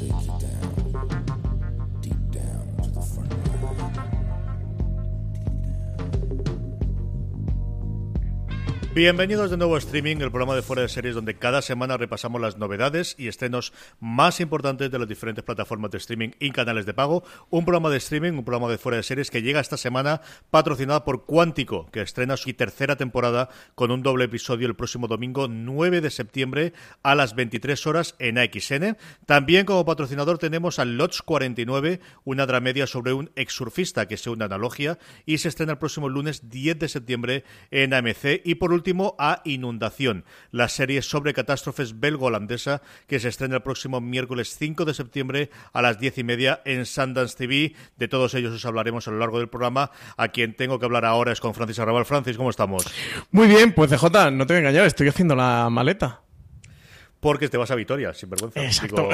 take you down. Bienvenidos de nuevo a Streaming, el programa de fuera de series donde cada semana repasamos las novedades y estrenos más importantes de las diferentes plataformas de streaming y canales de pago. Un programa de streaming, un programa de fuera de series que llega esta semana patrocinado por Cuántico, que estrena su tercera temporada con un doble episodio el próximo domingo 9 de septiembre a las 23 horas en AXN. También como patrocinador tenemos a Lodge 49, una dramedia sobre un exsurfista que es una analogía y se estrena el próximo lunes 10 de septiembre en AMC. Y por último a Inundación, la serie sobre catástrofes belgo-holandesa que se estrena el próximo miércoles 5 de septiembre a las 10 y media en Sundance TV. De todos ellos os hablaremos a lo largo del programa. A quien tengo que hablar ahora es con Francis Arrabal. Francis, ¿cómo estamos? Muy bien, pues CJ, no te voy a engañar, estoy haciendo la maleta. Porque te vas a Vitoria, sin vergüenza. Exacto.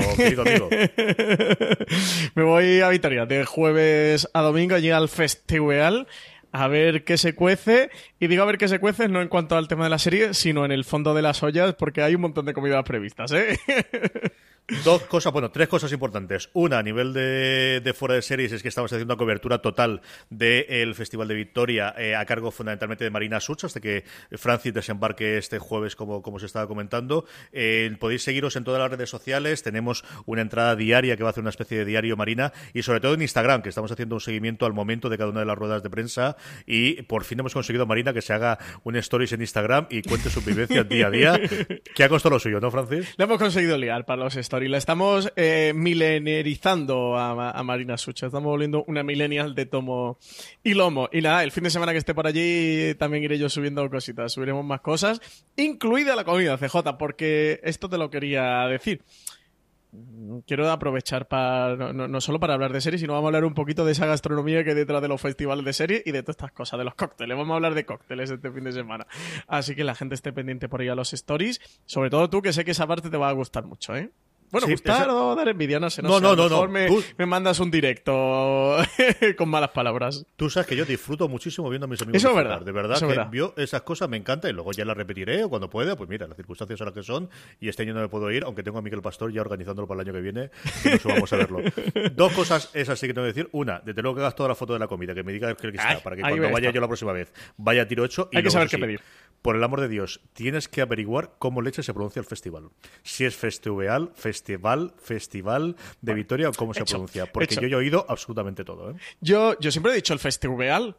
Me voy a Vitoria de jueves a domingo, llega al festival a ver qué se cuece. Y digo a ver qué se cuece no en cuanto al tema de la serie, sino en el fondo de las ollas, porque hay un montón de comidas previstas, ¿eh? Dos cosas, bueno, tres cosas importantes. Una, a nivel de, fuera de series, es que estamos haciendo una cobertura total del Festival de Victoria eh, a cargo fundamentalmente de Marina Such, hasta que Francis desembarque este jueves, como, como se estaba comentando. Eh, podéis seguiros en todas las redes sociales. Tenemos una entrada diaria que va a hacer una especie de diario Marina y sobre todo en Instagram, que estamos haciendo un seguimiento al momento de cada una de las ruedas de prensa. Y por fin hemos conseguido, Marina, que se haga un stories en Instagram y cuente su vivencia día a día. que ha costado lo suyo, ¿no, Francis? Le hemos conseguido liar para los stories y La estamos eh, milenarizando a, Marina Sucha. Estamos volviendo una millennial de tomo y lomo. Y nada, el fin de semana que esté por allí también iré yo subiendo cositas. Subiremos más cosas, incluida la comida CJ, porque esto te lo quería decir quiero aprovechar para no, solo para hablar de series, sino vamos a hablar un poquito de esa gastronomía que hay detrás de los festivales de series y de todas estas cosas, de los cócteles. Vamos a hablar de cócteles este fin de semana. Así que la gente esté pendiente por ahí a los stories. Sobre todo tú, que sé que esa parte te va a gustar mucho, ¿eh? Bueno, gustar o dar envidia, no sé. No, no, no. no, Me, me, mandas un directo con malas palabras. Tú sabes que yo disfruto muchísimo viendo a mis amigos. Eso es verdad. De verdad que vio esas cosas me encanta y luego ya las repetiré o cuando pueda. Pues mira, las circunstancias son las que son y este año no me puedo ir, aunque tengo a Miguel Pastor ya organizándolo para el año que viene. Y vamos a verlo. Dos cosas esas sí que tengo que decir. Una, desde luego que hagas toda la foto de la comida, que me diga que está, para que cuando vaya yo la próxima vez vaya a tiro hecho. Y Hay que saber qué pedir por el amor de Dios, tienes que averiguar cómo leche se pronuncia el festival. Si es festival, festival, festival de Vitoria o cómo se pronuncia. Porque yo he oído absolutamente todo. ¿eh? Yo, yo siempre he dicho el festival,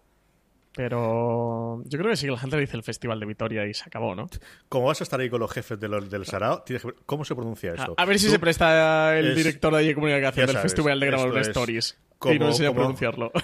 pero yo creo que sí que la gente dice el Festival de Vitoria y se acabó, ¿no? Como vas a estar ahí con los jefes del Sarao, ¿cómo se pronuncia esto? A, ver si se presta el director de, comunicación del Festival de grabar stories y no enseña a pronunciarlo.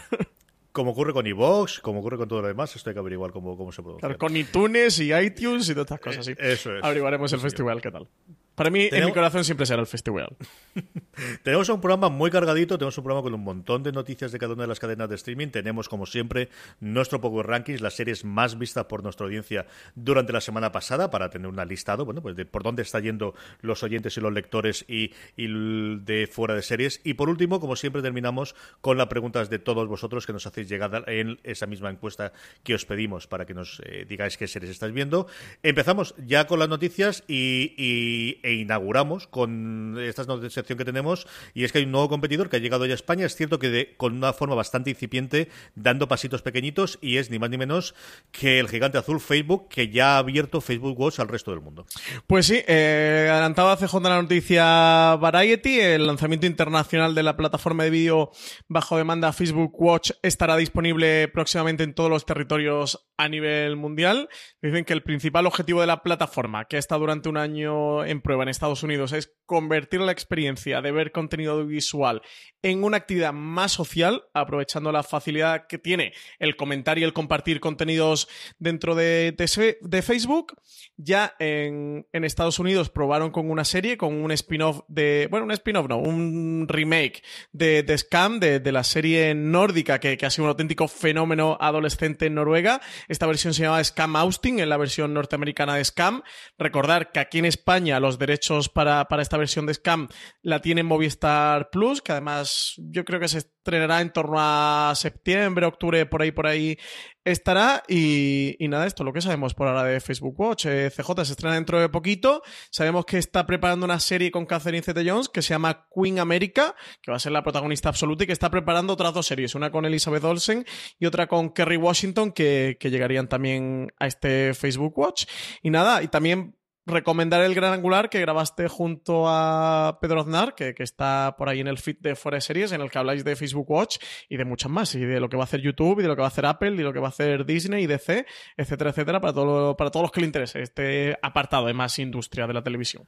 Como ocurre con iVoox, como ocurre con todo lo demás, esto hay que averiguar cómo, cómo se pronuncia. con iTunes y iTunes y todas estas cosas, sí. Eso es. Averiguaremos el festival, ¿qué tal? Para mí, en mi corazón siempre será el festival. tenemos un programa muy cargadito, tenemos un programa con un montón de noticias de cada una de las cadenas de streaming. Tenemos, como siempre, nuestro Power Rankings, las series más vistas por nuestra audiencia durante la semana pasada, para tener un listado, bueno, pues de por dónde están yendo los oyentes y los lectores y, de fuera de series. Y por último, como siempre, terminamos con las preguntas de todos vosotros que nos hacéis llegar en esa misma encuesta que os pedimos para que nos eh, digáis qué series estáis viendo. Empezamos ya con las noticias y e inauguramos con esta sección que tenemos y es que hay un nuevo competidor que ha llegado ya a España, es cierto que con una forma bastante incipiente, dando pasitos pequeñitos y es ni más ni menos que el gigante azul Facebook que ya ha abierto Facebook Watch al resto del mundo. Pues sí, eh, adelantaba CJ la noticia Variety, el lanzamiento internacional de la plataforma de vídeo bajo demanda Facebook Watch estará disponible próximamente en todos los territorios a nivel mundial. Dicen que el principal objetivo de la plataforma, que está durante un año en prueba en Estados Unidos, es convertir la experiencia de ver contenido audiovisual en una actividad más social, aprovechando la facilidad que tiene el comentar y el compartir contenidos dentro de, de, Facebook. Ya en, Estados Unidos probaron con una serie, con un spin-off de. Bueno, un spin-off, no, un remake de, de Scam, de, la serie nórdica, que, que ha sido un auténtico fenómeno adolescente en Noruega. Esta versión se llamaba Scam Austin, en la versión norteamericana de Scam. Recordar que aquí en España los derechos para, esta versión de Scam la tiene Movistar Plus, que además yo creo que se estrenará en torno a septiembre, octubre, por ahí, por ahí estará. Y, nada, esto lo que sabemos por ahora de Facebook Watch. Eh, CJ se estrena dentro de poquito. Sabemos que está preparando una serie con Catherine Zeta Jones que se llama Queen America, que va a ser la protagonista absoluta y que está preparando otras dos series, una con Elizabeth Olsen y otra con Kerry Washington, que, que llegarían también a este Facebook Watch. Y nada, y también recomendar el gran angular que grabaste junto a Pedro Aznar, que, está por ahí en el feed de Fuera de Series, en el que habláis de Facebook Watch y de muchas más, y de lo que va a hacer YouTube, y de lo que va a hacer Apple, y de lo que va a hacer Disney y DC, etcétera, etcétera, para, todo, para todos los que le interese este apartado de más industria de la televisión.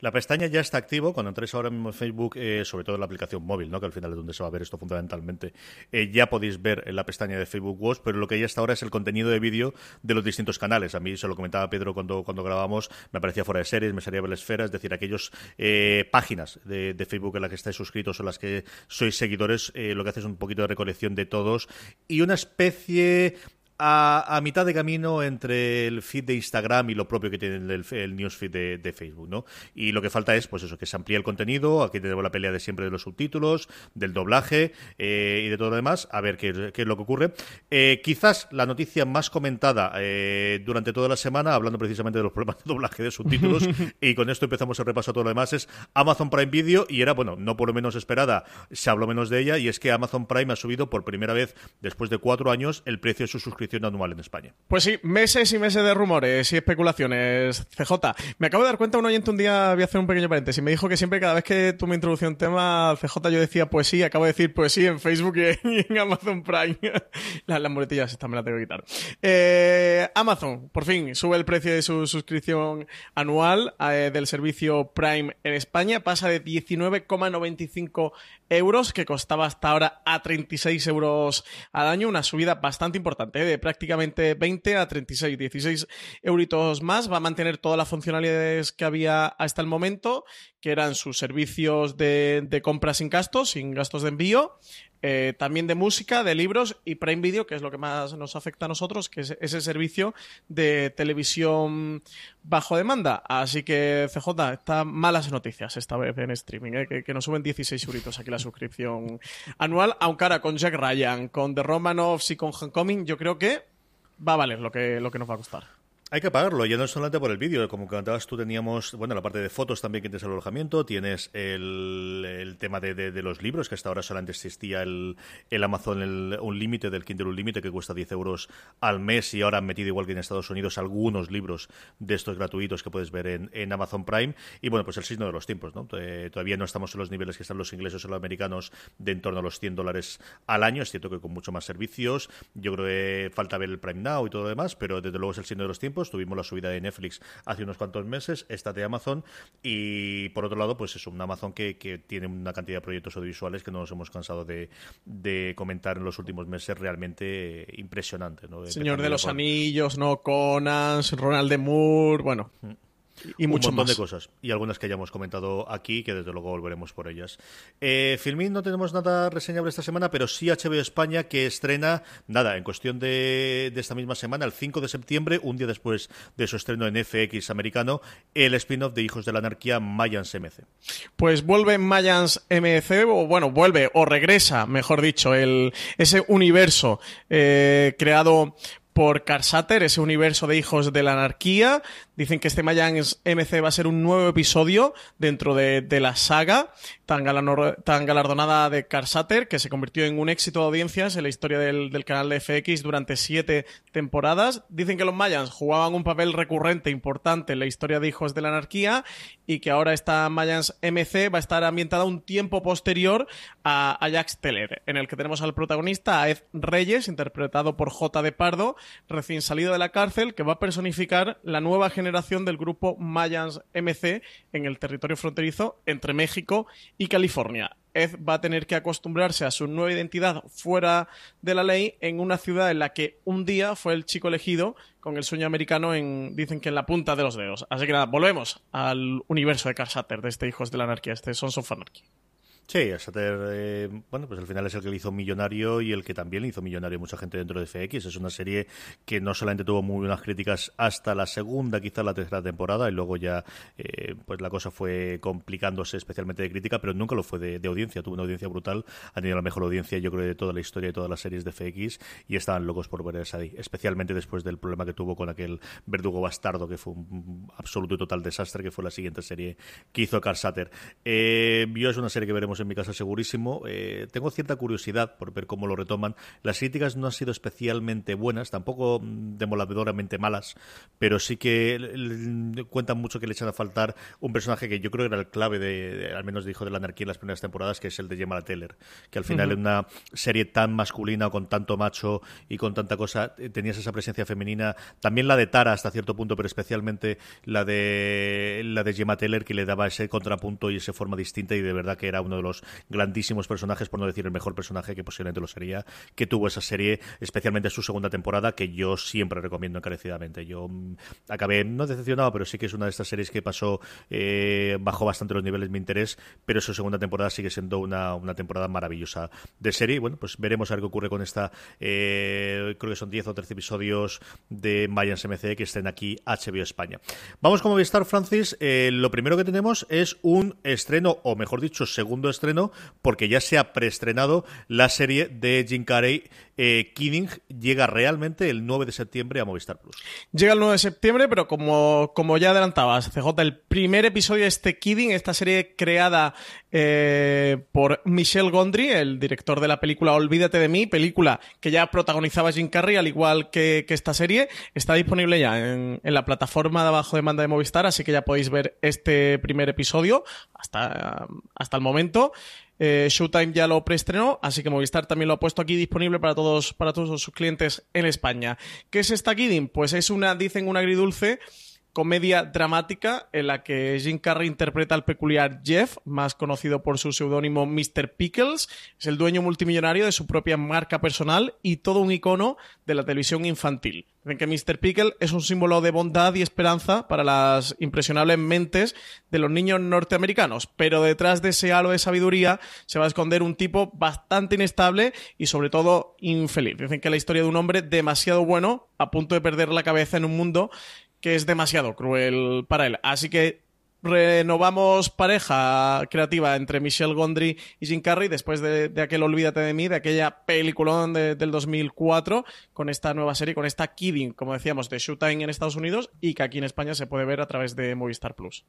La pestaña ya está activo. Cuando entréis ahora mismo en Facebook, eh, sobre todo en la aplicación móvil, ¿no? que al final es donde se va a ver esto fundamentalmente, eh, ya podéis ver en la pestaña de Facebook Watch, pero lo que ya está ahora es el contenido de vídeo de los distintos canales. A mí se lo comentaba Pedro cuando, cuando grabamos, me aparecía fuera de series, me salía la es decir, aquellas eh, páginas de, Facebook en las que estáis suscritos o las que sois seguidores, lo que hace es un poquito de recolección de todos y una especie a, mitad de camino entre el feed de Instagram y lo propio que tiene el, el newsfeed de, Facebook, ¿no? Y lo que falta es, pues eso, que se amplíe el contenido, aquí tenemos la pelea de siempre de los subtítulos, del doblaje eh, y de todo lo demás, a ver qué, es lo que ocurre. Eh, quizás la noticia más comentada eh, durante toda la semana, hablando precisamente de los problemas de doblaje de subtítulos, y con esto empezamos el repaso a todo lo demás, es Amazon Prime Video, y era, bueno, no por lo menos esperada, se habló menos de ella, y es que Amazon Prime ha subido por primera vez, después de cuatro años, el precio de su suscripción anual en España. Pues sí, meses y meses de rumores y especulaciones. CJ, me acabo de dar cuenta, un oyente un día, voy a hacer un pequeño paréntesis, me dijo que siempre cada vez que tú me introducías un tema, CJ, yo decía poesía, acabo de decir poesía en Facebook y en Amazon Prime. las, las muletillas estas me las tengo que quitar. Eh, Amazon, por fin, sube el precio de su suscripción anual eh, del servicio Prime en España, pasa de 19,95 euros, que costaba hasta ahora a 36 euros al año, una subida bastante importante, ¿eh? Prácticamente 20 a 36, 16 euritos más. Va a mantener todas las funcionalidades que había hasta el momento, que eran sus servicios de, de compra sin gastos, sin gastos de envío, eh, también de música, de libros y Prime Video, que es lo que más nos afecta a nosotros, que es ese servicio de televisión bajo demanda. Así que CJ, está malas noticias esta vez en streaming, ¿eh? que, nos suben 16 euritos aquí la suscripción anual, aunque ahora con Jack Ryan, con The Romanovs y con Homecoming, yo creo que va a valer lo que, lo que nos va a costar. Hay que pagarlo, ya no es solamente por el vídeo, como comentabas tú teníamos, bueno, la parte de fotos también que tienes el alojamiento, tienes el, tema de, los libros, que hasta ahora solamente existía el, el Amazon, un límite del Kindle Unlimited que cuesta 10 euros al mes y ahora han metido igual que en Estados Unidos algunos libros de estos gratuitos que puedes ver en, Amazon Prime. Y bueno, pues el signo de los tiempos, ¿no? Todavía no estamos en los niveles que están los ingleses o los americanos de en torno a los 100 dólares al año, es cierto que con mucho más servicios, yo creo que falta ver el Prime Now y todo lo demás, pero desde luego es el signo de los tiempos Tuvimos la subida de Netflix hace unos cuantos meses, esta de Amazon. Y por otro lado, pues es un Amazon que, tiene una cantidad de proyectos audiovisuales que no nos hemos cansado de, comentar en los últimos meses realmente impresionante. Señor de los Anillos, ¿no? Conan, Ronald de Moore, bueno. Mm. Y mucho un montón más. de cosas. Y algunas que hayamos comentado aquí, que desde luego volveremos por ellas. Eh, Filmin no tenemos nada reseñable esta semana, pero sí HBO España que estrena, nada, en cuestión de, de esta misma semana, el 5 de septiembre, un día después de su estreno en FX americano, el spin-off de Hijos de la Anarquía Mayans MC. Pues vuelve Mayans MC, o bueno, vuelve o regresa, mejor dicho, el, ese universo eh, creado por Carsater, ese universo de hijos de la anarquía. Dicen que este Mayans MC va a ser un nuevo episodio dentro de, de la saga tan, galardonada de Carsater, que se convirtió en un éxito de audiencias en la historia del, canal de FX durante siete temporadas. Dicen que los Mayans jugaban un papel recurrente importante en la historia de hijos de la anarquía y que ahora esta Mayans MC va a estar ambientada un tiempo posterior a, a Jax Teller, en el que tenemos al protagonista, a Ed Reyes, interpretado por J. de Pardo, recién salido de la cárcel, que va a personificar la nueva generación del grupo Mayans MC en el territorio fronterizo entre México y California. Ed va a tener que acostumbrarse a su nueva identidad fuera de la ley en una ciudad en la que un día fue el chico elegido con el sueño americano en, dicen que en la punta de los dedos. Así que nada, volvemos al universo de Carl Satter, de este Hijos de la Anarquía, este Sons of Anarchy. Sí, Sater, eh, bueno, pues al final es el que le hizo millonario y el que también le hizo millonario mucha gente dentro de FX. Es una serie que no solamente tuvo muy buenas críticas hasta la segunda, quizá la tercera temporada, y luego ya eh, pues la cosa fue complicándose especialmente de crítica, pero nunca lo fue de, de, audiencia. Tuvo una audiencia brutal, ha tenido la mejor audiencia, yo creo, de toda la historia de todas las series de FX y estaban locos por ver esa especialmente después del problema que tuvo con aquel verdugo bastardo, que fue un absoluto y total desastre, que fue la siguiente serie que hizo Carl Satter. Eh, yo es una serie que veremos en mi casa segurísimo. Eh, tengo cierta curiosidad por ver cómo lo retoman. Las críticas no han sido especialmente buenas, tampoco demoledoramente malas, pero sí que cuentan mucho que le echan a faltar un personaje que yo creo que era el clave de, de al menos dijo de la anarquía en las primeras temporadas, que es el de Gemma Teller, que al final uh -huh. en una serie tan masculina o con tanto macho y con tanta cosa tenías esa presencia femenina, también la de Tara hasta cierto punto, pero especialmente la de la de Gemma Teller que le daba ese contrapunto y esa forma distinta y de verdad que era uno de los grandísimos personajes, por no decir el mejor personaje, que posiblemente lo sería, que tuvo esa serie, especialmente su segunda temporada, que yo siempre recomiendo encarecidamente. Yo mmm, acabé, no decepcionado, pero sí que es una de estas series que pasó, eh, bajó bastante los niveles de mi interés, pero su segunda temporada sigue siendo una, una temporada maravillosa de serie. Bueno, pues veremos a ver qué ocurre con esta, eh, creo que son 10 o 13 episodios de Mayans MC que estén aquí HBO España. Vamos con Movistar, Francis. Eh, lo primero que tenemos es un estreno, o mejor dicho, segundo estreno, porque ya se ha preestrenado la serie de Jim Carrey, eh, Kidding, llega realmente el 9 de septiembre a Movistar Plus. Llega el 9 de septiembre, pero como, como ya adelantabas, CJ, el primer episodio de este Kidding, esta serie creada eh, por Michel Gondry, el director de la película Olvídate de mí, película que ya protagonizaba Jim Carrey, al igual que, que esta serie, está disponible ya en, en, la plataforma de abajo de manda de Movistar, así que ya podéis ver este primer episodio hasta, hasta el momento. Eh, Showtime ya lo preestrenó, así que Movistar también lo ha puesto aquí disponible para todos, para todos sus clientes en España. ¿Qué es esta Kidding? Pues es una, dicen, una agridulce comedia dramática en la que Jim Carrey interpreta al peculiar Jeff, más conocido por su seudónimo Mr. Pickles. Es el dueño multimillonario de su propia marca personal y todo un icono de la televisión infantil. Dicen que Mr. Pickle es un símbolo de bondad y esperanza para las impresionables mentes de los niños norteamericanos, pero detrás de ese halo de sabiduría se va a esconder un tipo bastante inestable y sobre todo infeliz. Dicen que la historia de un hombre demasiado bueno, a punto de perder la cabeza en un mundo que es demasiado cruel para él. Así que renovamos pareja creativa entre Michelle Gondry y Jim Carrey después de, aquel Olvídate de mí, de aquella película de, del 2004, con esta nueva serie, con esta Kidding, como decíamos, de Showtime en Estados Unidos y que aquí en España se puede ver a través de Movistar Plus.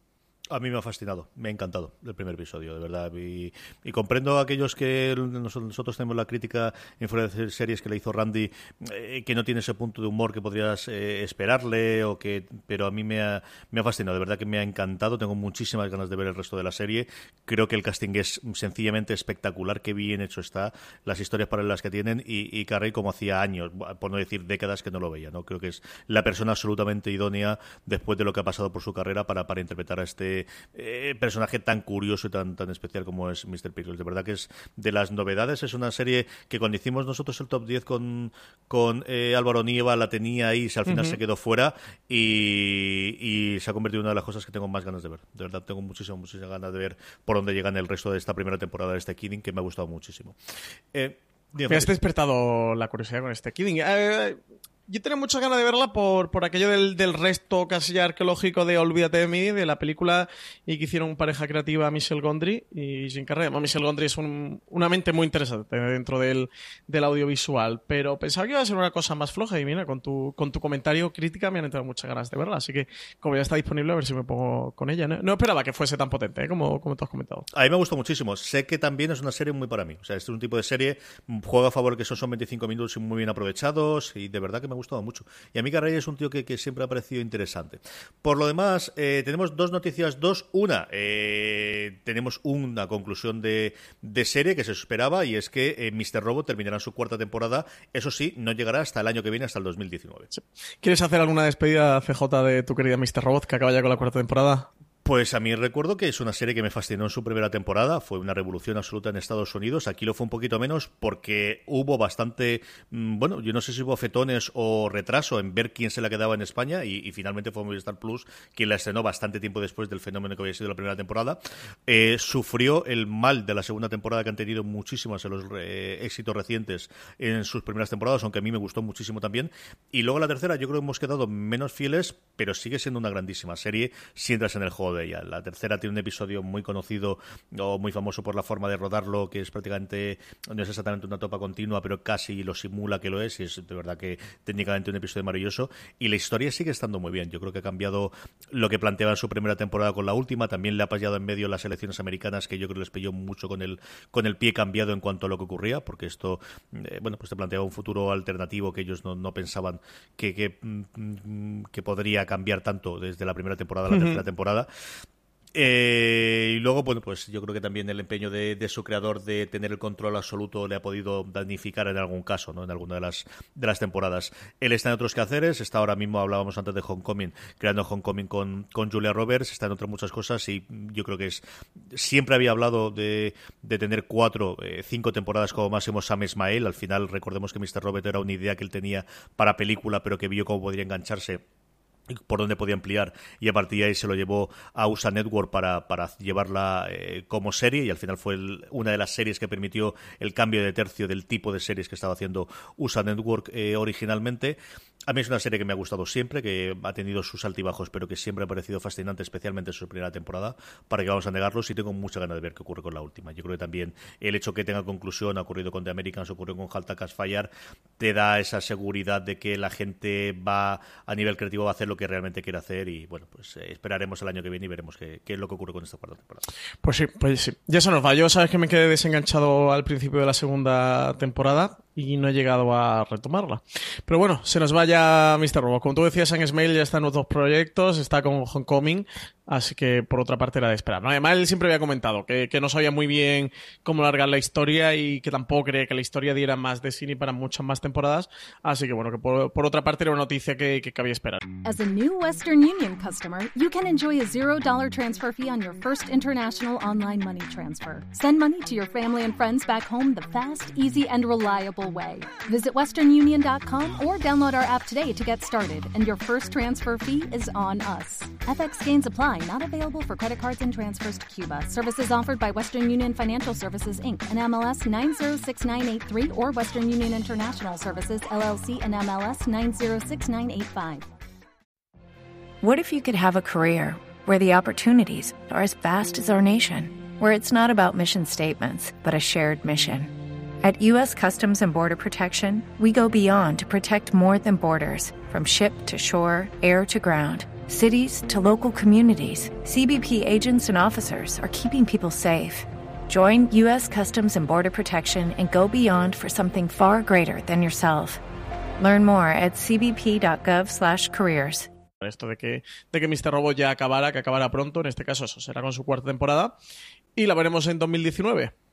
A mí me ha fascinado, me ha encantado el primer episodio, de verdad. Y, y comprendo a aquellos que nosotros tenemos la crítica en fuera de series que le hizo Randy, eh, que no tiene ese punto de humor que podrías eh, esperarle, o que, pero a mí me ha, me ha fascinado, de verdad que me ha encantado. Tengo muchísimas ganas de ver el resto de la serie. Creo que el casting es sencillamente espectacular, qué bien hecho está, las historias paralelas que tienen. Y, y Carrey, como hacía años, por no decir décadas, que no lo veía. no Creo que es la persona absolutamente idónea después de lo que ha pasado por su carrera para, para interpretar a este este eh, personaje tan curioso y tan, tan especial como es Mr. Pickles. De verdad que es de las novedades, es una serie que cuando hicimos nosotros el top 10 con, con eh, Álvaro Nieva la tenía ahí, y al final se quedó fuera y, se ha convertido en una de las cosas que tengo más ganas de ver. De verdad, tengo muchísimas, muchísimas ganas de ver por dónde llegan el resto de esta primera temporada de este Kidding, que me ha gustado muchísimo. Eh, me has despertado la curiosidad con este Kidding. Eh, yo tenía muchas ganas de verla por, por aquello del, del, resto casi arqueológico de Olvídate de mí, de la película, y que hicieron pareja creativa Michelle Gondry y Jim Carrey. Michelle Gondry es una mente muy interesante dentro del, del, audiovisual, pero pensaba que iba a ser una cosa más floja y mira, con tu, con tu comentario crítica me han entrado muchas ganas de verla, así que como ya está disponible, a ver si me pongo con ella. No, esperaba que fuese tan potente, ¿eh? como, como tú has comentado. A mí me gustó muchísimo. Sé que también es una serie muy para mí. O sea, este es un tipo de serie, juega a favor que esos son 25 minutos muy bien aprovechados y de verdad que me ha gustado mucho. Y a mí Carrey es un tío que, siempre ha parecido interesante. Por lo demás, eh, tenemos dos noticias, dos. Una, eh, tenemos una conclusión de, serie que se esperaba y es que eh, Mr. Robot terminará su cuarta temporada. Eso sí, no llegará hasta el año que viene, hasta el 2019. ¿Quieres hacer alguna despedida, CJ, de tu querida Mr. Robot que acaba ya con la cuarta temporada? Pues a mí recuerdo que es una serie que me fascinó en su primera temporada, fue una revolución absoluta en Estados Unidos, aquí lo fue un poquito menos porque hubo bastante, mm, bueno, yo no sé si hubo fetones o retraso en ver quién se la quedaba en España y, finalmente fue Movistar Plus quien la estrenó bastante tiempo después del fenómeno que había sido la primera temporada. Eh, sufrió el mal de la segunda temporada que han tenido muchísimos en los eh, éxitos recientes en sus primeras temporadas, aunque a mí me gustó muchísimo también. Y luego la tercera yo creo que hemos quedado menos fieles, pero sigue siendo una grandísima serie si entras en el juego de ella. La tercera tiene un episodio muy conocido o muy famoso por la forma de rodarlo, que es prácticamente, no es exactamente una topa continua, pero casi lo simula que lo es, y es de verdad que técnicamente un episodio maravilloso. Y la historia sigue estando muy bien. Yo creo que ha cambiado lo que planteaba en su primera temporada con la última. También le ha pasado en medio las elecciones americanas, que yo creo que les pilló mucho con el, con el pie cambiado en cuanto a lo que ocurría, porque esto, eh, bueno, pues te planteaba un futuro alternativo que ellos no, pensaban que, que, mm, que, podría cambiar tanto desde la primera temporada a la tercera temporada. Eh, y luego, bueno, pues yo creo que también el empeño de, su creador de tener el control absoluto le ha podido damnificar en algún caso, ¿no? En alguna de las, de las temporadas. Él está en otros quehaceres, está ahora mismo, hablábamos antes de Homecoming, creando Homecoming con, con Julia Roberts, está en otras muchas cosas y yo creo que es. Siempre había hablado de, de tener cuatro, eh, cinco temporadas como máximo Sam Ismael. Al final, recordemos que Mr. Robert era una idea que él tenía para película, pero que vio cómo podría engancharse por dónde podía ampliar. Y a partir de ahí se lo llevó a USA Network para, para llevarla eh, como serie y al final fue una de las series que permitió el cambio de tercio del tipo de series que estaba haciendo USA Network eh, originalmente a mí es una serie que me ha gustado siempre, que ha tenido sus altibajos, pero que siempre ha parecido fascinante, especialmente en su primera temporada. Para que vamos a negarlos, y tengo mucha ganas de ver qué ocurre con la última. Yo creo que también el hecho que tenga conclusión, ha ocurrido con The Americans, ocurrió con Haltakas Fire, te da esa seguridad de que la gente va a nivel creativo a hacer lo que realmente quiere hacer. Y bueno, pues eh, esperaremos el año que viene y veremos qué, es lo que ocurre con esta cuarta temporada. Pues sí, pues sí. Ya se nos va. Yo sabes que me quedé desenganchado al principio de la segunda temporada y no he llegado a retomarla. Pero bueno, se nos vaya Mr. Robot. Como tú decías, en Smail ya está en otros proyectos, está con Homecoming, así que por otra parte era de esperar. ¿no? Además, él siempre había comentado que, no sabía muy bien cómo largar la historia y que tampoco creía que la historia diera más de cine para muchas más temporadas, así que bueno, que por, otra parte era una noticia que, que cabía esperar. As a new Western Union customer, you can enjoy a $0 transfer fee on your first international online money transfer. Send money to your family and friends back home the fast, easy, and reliable way. Visit westernunion.com or download our app today to get started, and your first transfer fee is on us. FX gains apply, not available for credit cards and transfers to Cuba. Services offered by Western Union Financial Services Inc. and MLS 906983 or Western Union International Services LLC and MLS 906985. What if you could have a career where the opportunities are as vast as our nation, where it's not about mission statements, but a shared mission? At U.S. Customs and Border Protection, we go beyond to protect more than borders from ship to shore, air to ground, cities to local communities. CBP agents and officers are keeping people safe. Join U.S. Customs and Border Protection and go beyond for something far greater than yourself. Learn more at cbp.gov/careers. Esto de que, de que Mr. Robot ya acabara, que acabara pronto, en este caso eso será con su cuarta temporada, y la veremos en 2019.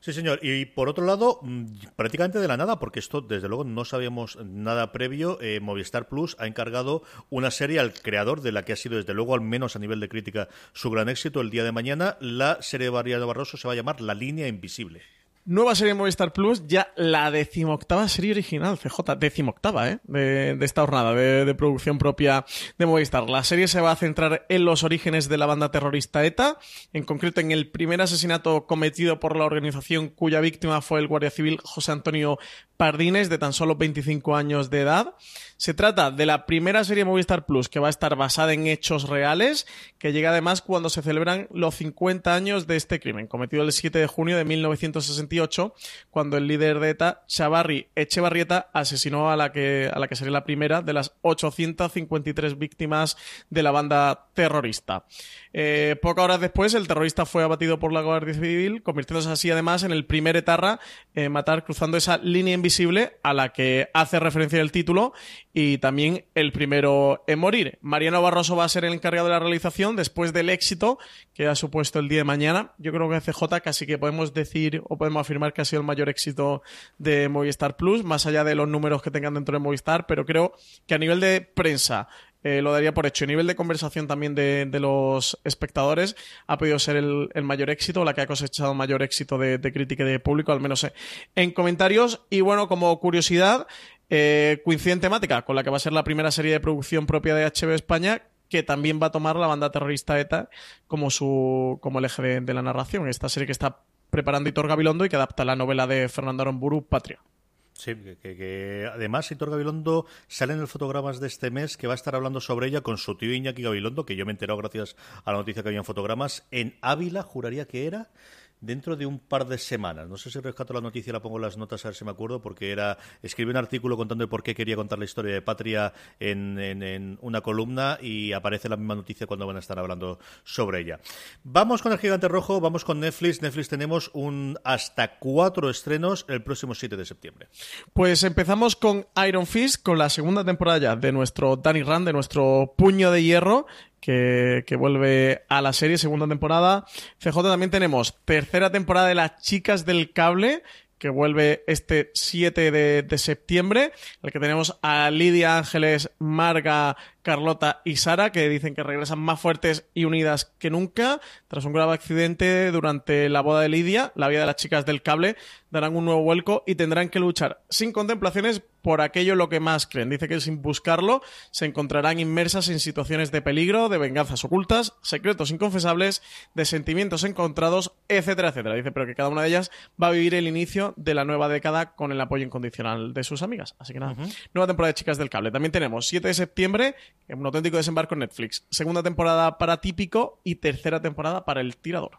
Sí, señor. Y por otro lado, mm, prácticamente de la nada, porque esto desde luego no sabíamos nada previo, eh, Movistar Plus ha encargado una serie al creador de la que ha sido desde luego, al menos a nivel de crítica, su gran éxito el día de mañana. La serie de Barriado Barroso se va a llamar La Línea Invisible. Nueva serie de Movistar Plus, ya la decimoctava serie original, CJ, decimoctava, ¿eh? De, esta jornada de, producción propia de Movistar. La serie se va a centrar en los orígenes de la banda terrorista ETA, en concreto en el primer asesinato cometido por la organización cuya víctima fue el guardia civil José Antonio Pardines, de tan solo 25 años de edad. Se trata de la primera serie Movistar Plus que va a estar basada en hechos reales, que llega además cuando se celebran los 50 años de este crimen, cometido el 7 de junio de 1968, cuando el líder de ETA, Chavarri Echevarrieta, asesinó a la que, a la que sería la primera de las 853 víctimas de la banda terrorista. Eh, pocas horas después, el terrorista fue abatido por la Guardia Civil, convirtiéndose así además en el primer etarra en matar cruzando esa línea invisible a la que hace referencia el título y también el primero en morir. Mariano Barroso va a ser el encargado de la realización después del éxito que ha supuesto el día de mañana. Yo creo que CJ casi que podemos decir o podemos afirmar que ha sido el mayor éxito de Movistar Plus, más allá de los números que tengan dentro de Movistar, pero creo que a nivel de prensa, eh, lo daría por hecho. A nivel de conversación también de, los espectadores, ha podido ser el, mayor éxito, la que ha cosechado mayor éxito de, crítica y de público, al menos en comentarios. Y bueno, como curiosidad, eh, coincide temática con la que va a ser la primera serie de producción propia de HBO España, que también va a tomar la banda terrorista ETA como su como el eje de, la narración. Esta serie que está preparando Hitor Gabilondo y que adapta la novela de Fernando Aramburu, Patria. Sí, que, además Hitor Gabilondo sale en el fotogramas de este mes que va a estar hablando sobre ella con su tío Iñaki Gabilondo, que yo me he enterado gracias a la noticia que había en fotogramas, en Ávila, juraría que era, dentro de un par de semanas. No sé si rescato la noticia la pongo en las notas a ver si me acuerdo, porque era escribí un artículo contando por qué quería contar la historia de Patria en, en, una columna y aparece la misma noticia cuando van a estar hablando sobre ella. Vamos con el gigante rojo, vamos con Netflix. Netflix tenemos un hasta cuatro estrenos el próximo 7 de septiembre. Pues empezamos con Iron Fist, con la segunda temporada ya de nuestro Danny Rand, de nuestro puño de hierro, que, vuelve a la serie, segunda temporada. CJ también tenemos tercera temporada de Las Chicas del Cable, que vuelve este 7 de, de septiembre, el que tenemos a Lidia Ángeles, Marga, Carlota y Sara, que dicen que regresan más fuertes y unidas que nunca. Tras un grave accidente durante la boda de Lidia, la vida de las chicas del cable darán un nuevo vuelco y tendrán que luchar sin contemplaciones por aquello lo que más creen. Dice que sin buscarlo se encontrarán inmersas en situaciones de peligro, de venganzas ocultas, secretos inconfesables, de sentimientos encontrados, etcétera, etcétera. Dice, pero que cada una de ellas va a vivir el inicio de la nueva década con el apoyo incondicional de sus amigas. Así que nada, nueva temporada de Chicas del Cable. También tenemos 7 de septiembre un auténtico desembarco en Netflix. Segunda temporada para Típico y tercera temporada para El Tirador.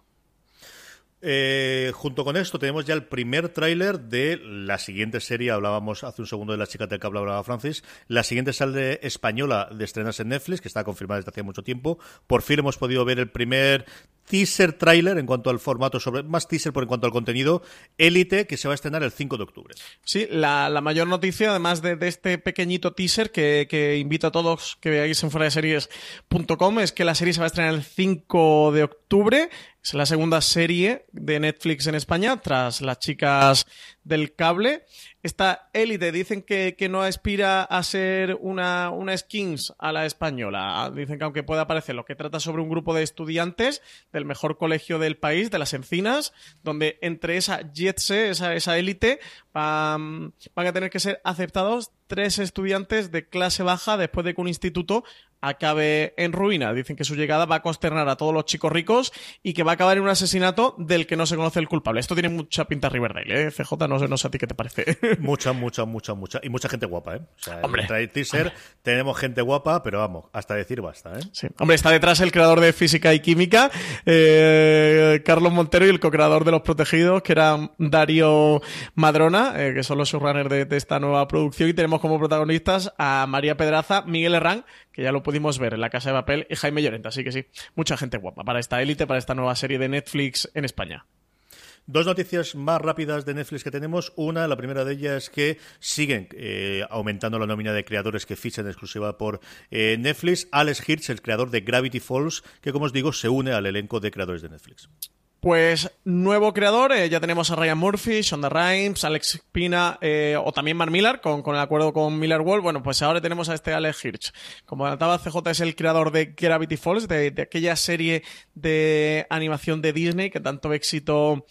Eh, junto con esto tenemos ya el primer tráiler de la siguiente serie, hablábamos hace un segundo de la chica del que hablaba Francis, la siguiente serie española de estrenas en Netflix, que está confirmada desde hace mucho tiempo. Por fin hemos podido ver el primer teaser trailer en cuanto al formato, sobre más teaser por en cuanto al contenido, Élite, que se va a estrenar el 5 de octubre. Sí, la, mayor noticia, además de, este pequeñito teaser que, invito a todos que veáis en fuera series.com, es que la serie se va a estrenar el 5 de octubre. Es la segunda serie de Netflix en España, tras las chicas del cable. Esta élite dicen que, no aspira a ser una, una skins a la española. Dicen que aunque pueda parecer lo que trata sobre un grupo de estudiantes del mejor colegio del país, de las Encinas, donde entre esa jetse, esa, esa élite, van, van a tener que ser aceptados tres estudiantes de clase baja después de que un instituto acabe en ruina. Dicen que su llegada va a consternar a todos los chicos ricos y que va a acabar en un asesinato del que no se conoce el culpable. Esto tiene mucha pinta Riverdale, ¿eh? CJ, no sé, no sé a ti qué te parece. Mucha, mucha, mucha, mucha. Y mucha gente guapa, ¿eh? O sea, hombre, el teaser tenemos gente guapa, pero vamos, hasta decir basta, ¿eh? Sí. Hombre, está detrás el creador de física y química, eh, Carlos Montero, y el co-creador de Los Protegidos, que era Darío Madrona, eh, que son los subrunners de, de esta nueva producción. Y tenemos como protagonistas a María Pedraza, Miguel Herrán, que ya lo pudimos ver en La Casa de Papel, y Jaime Llorenta. Así que sí, mucha gente guapa para esta élite, para esta nueva serie de Netflix en España. Dos noticias más rápidas de Netflix que tenemos. Una, la primera de ellas es que siguen eh, aumentando la nómina de creadores que fichan exclusiva por eh, Netflix. Alex Hirsch, el creador de Gravity Falls, que como os digo, se une al elenco de creadores de Netflix. Pues nuevo creador, eh, ya tenemos a Ryan Murphy, Shonda Rhimes, Alex Pina eh, o también Mark Millar con, el acuerdo con Miller World. Bueno, pues ahora tenemos a este Alex Hirsch. Como adelantaba, CJ es el creador de Gravity Falls, de aquella serie de animación de Disney que tanto éxito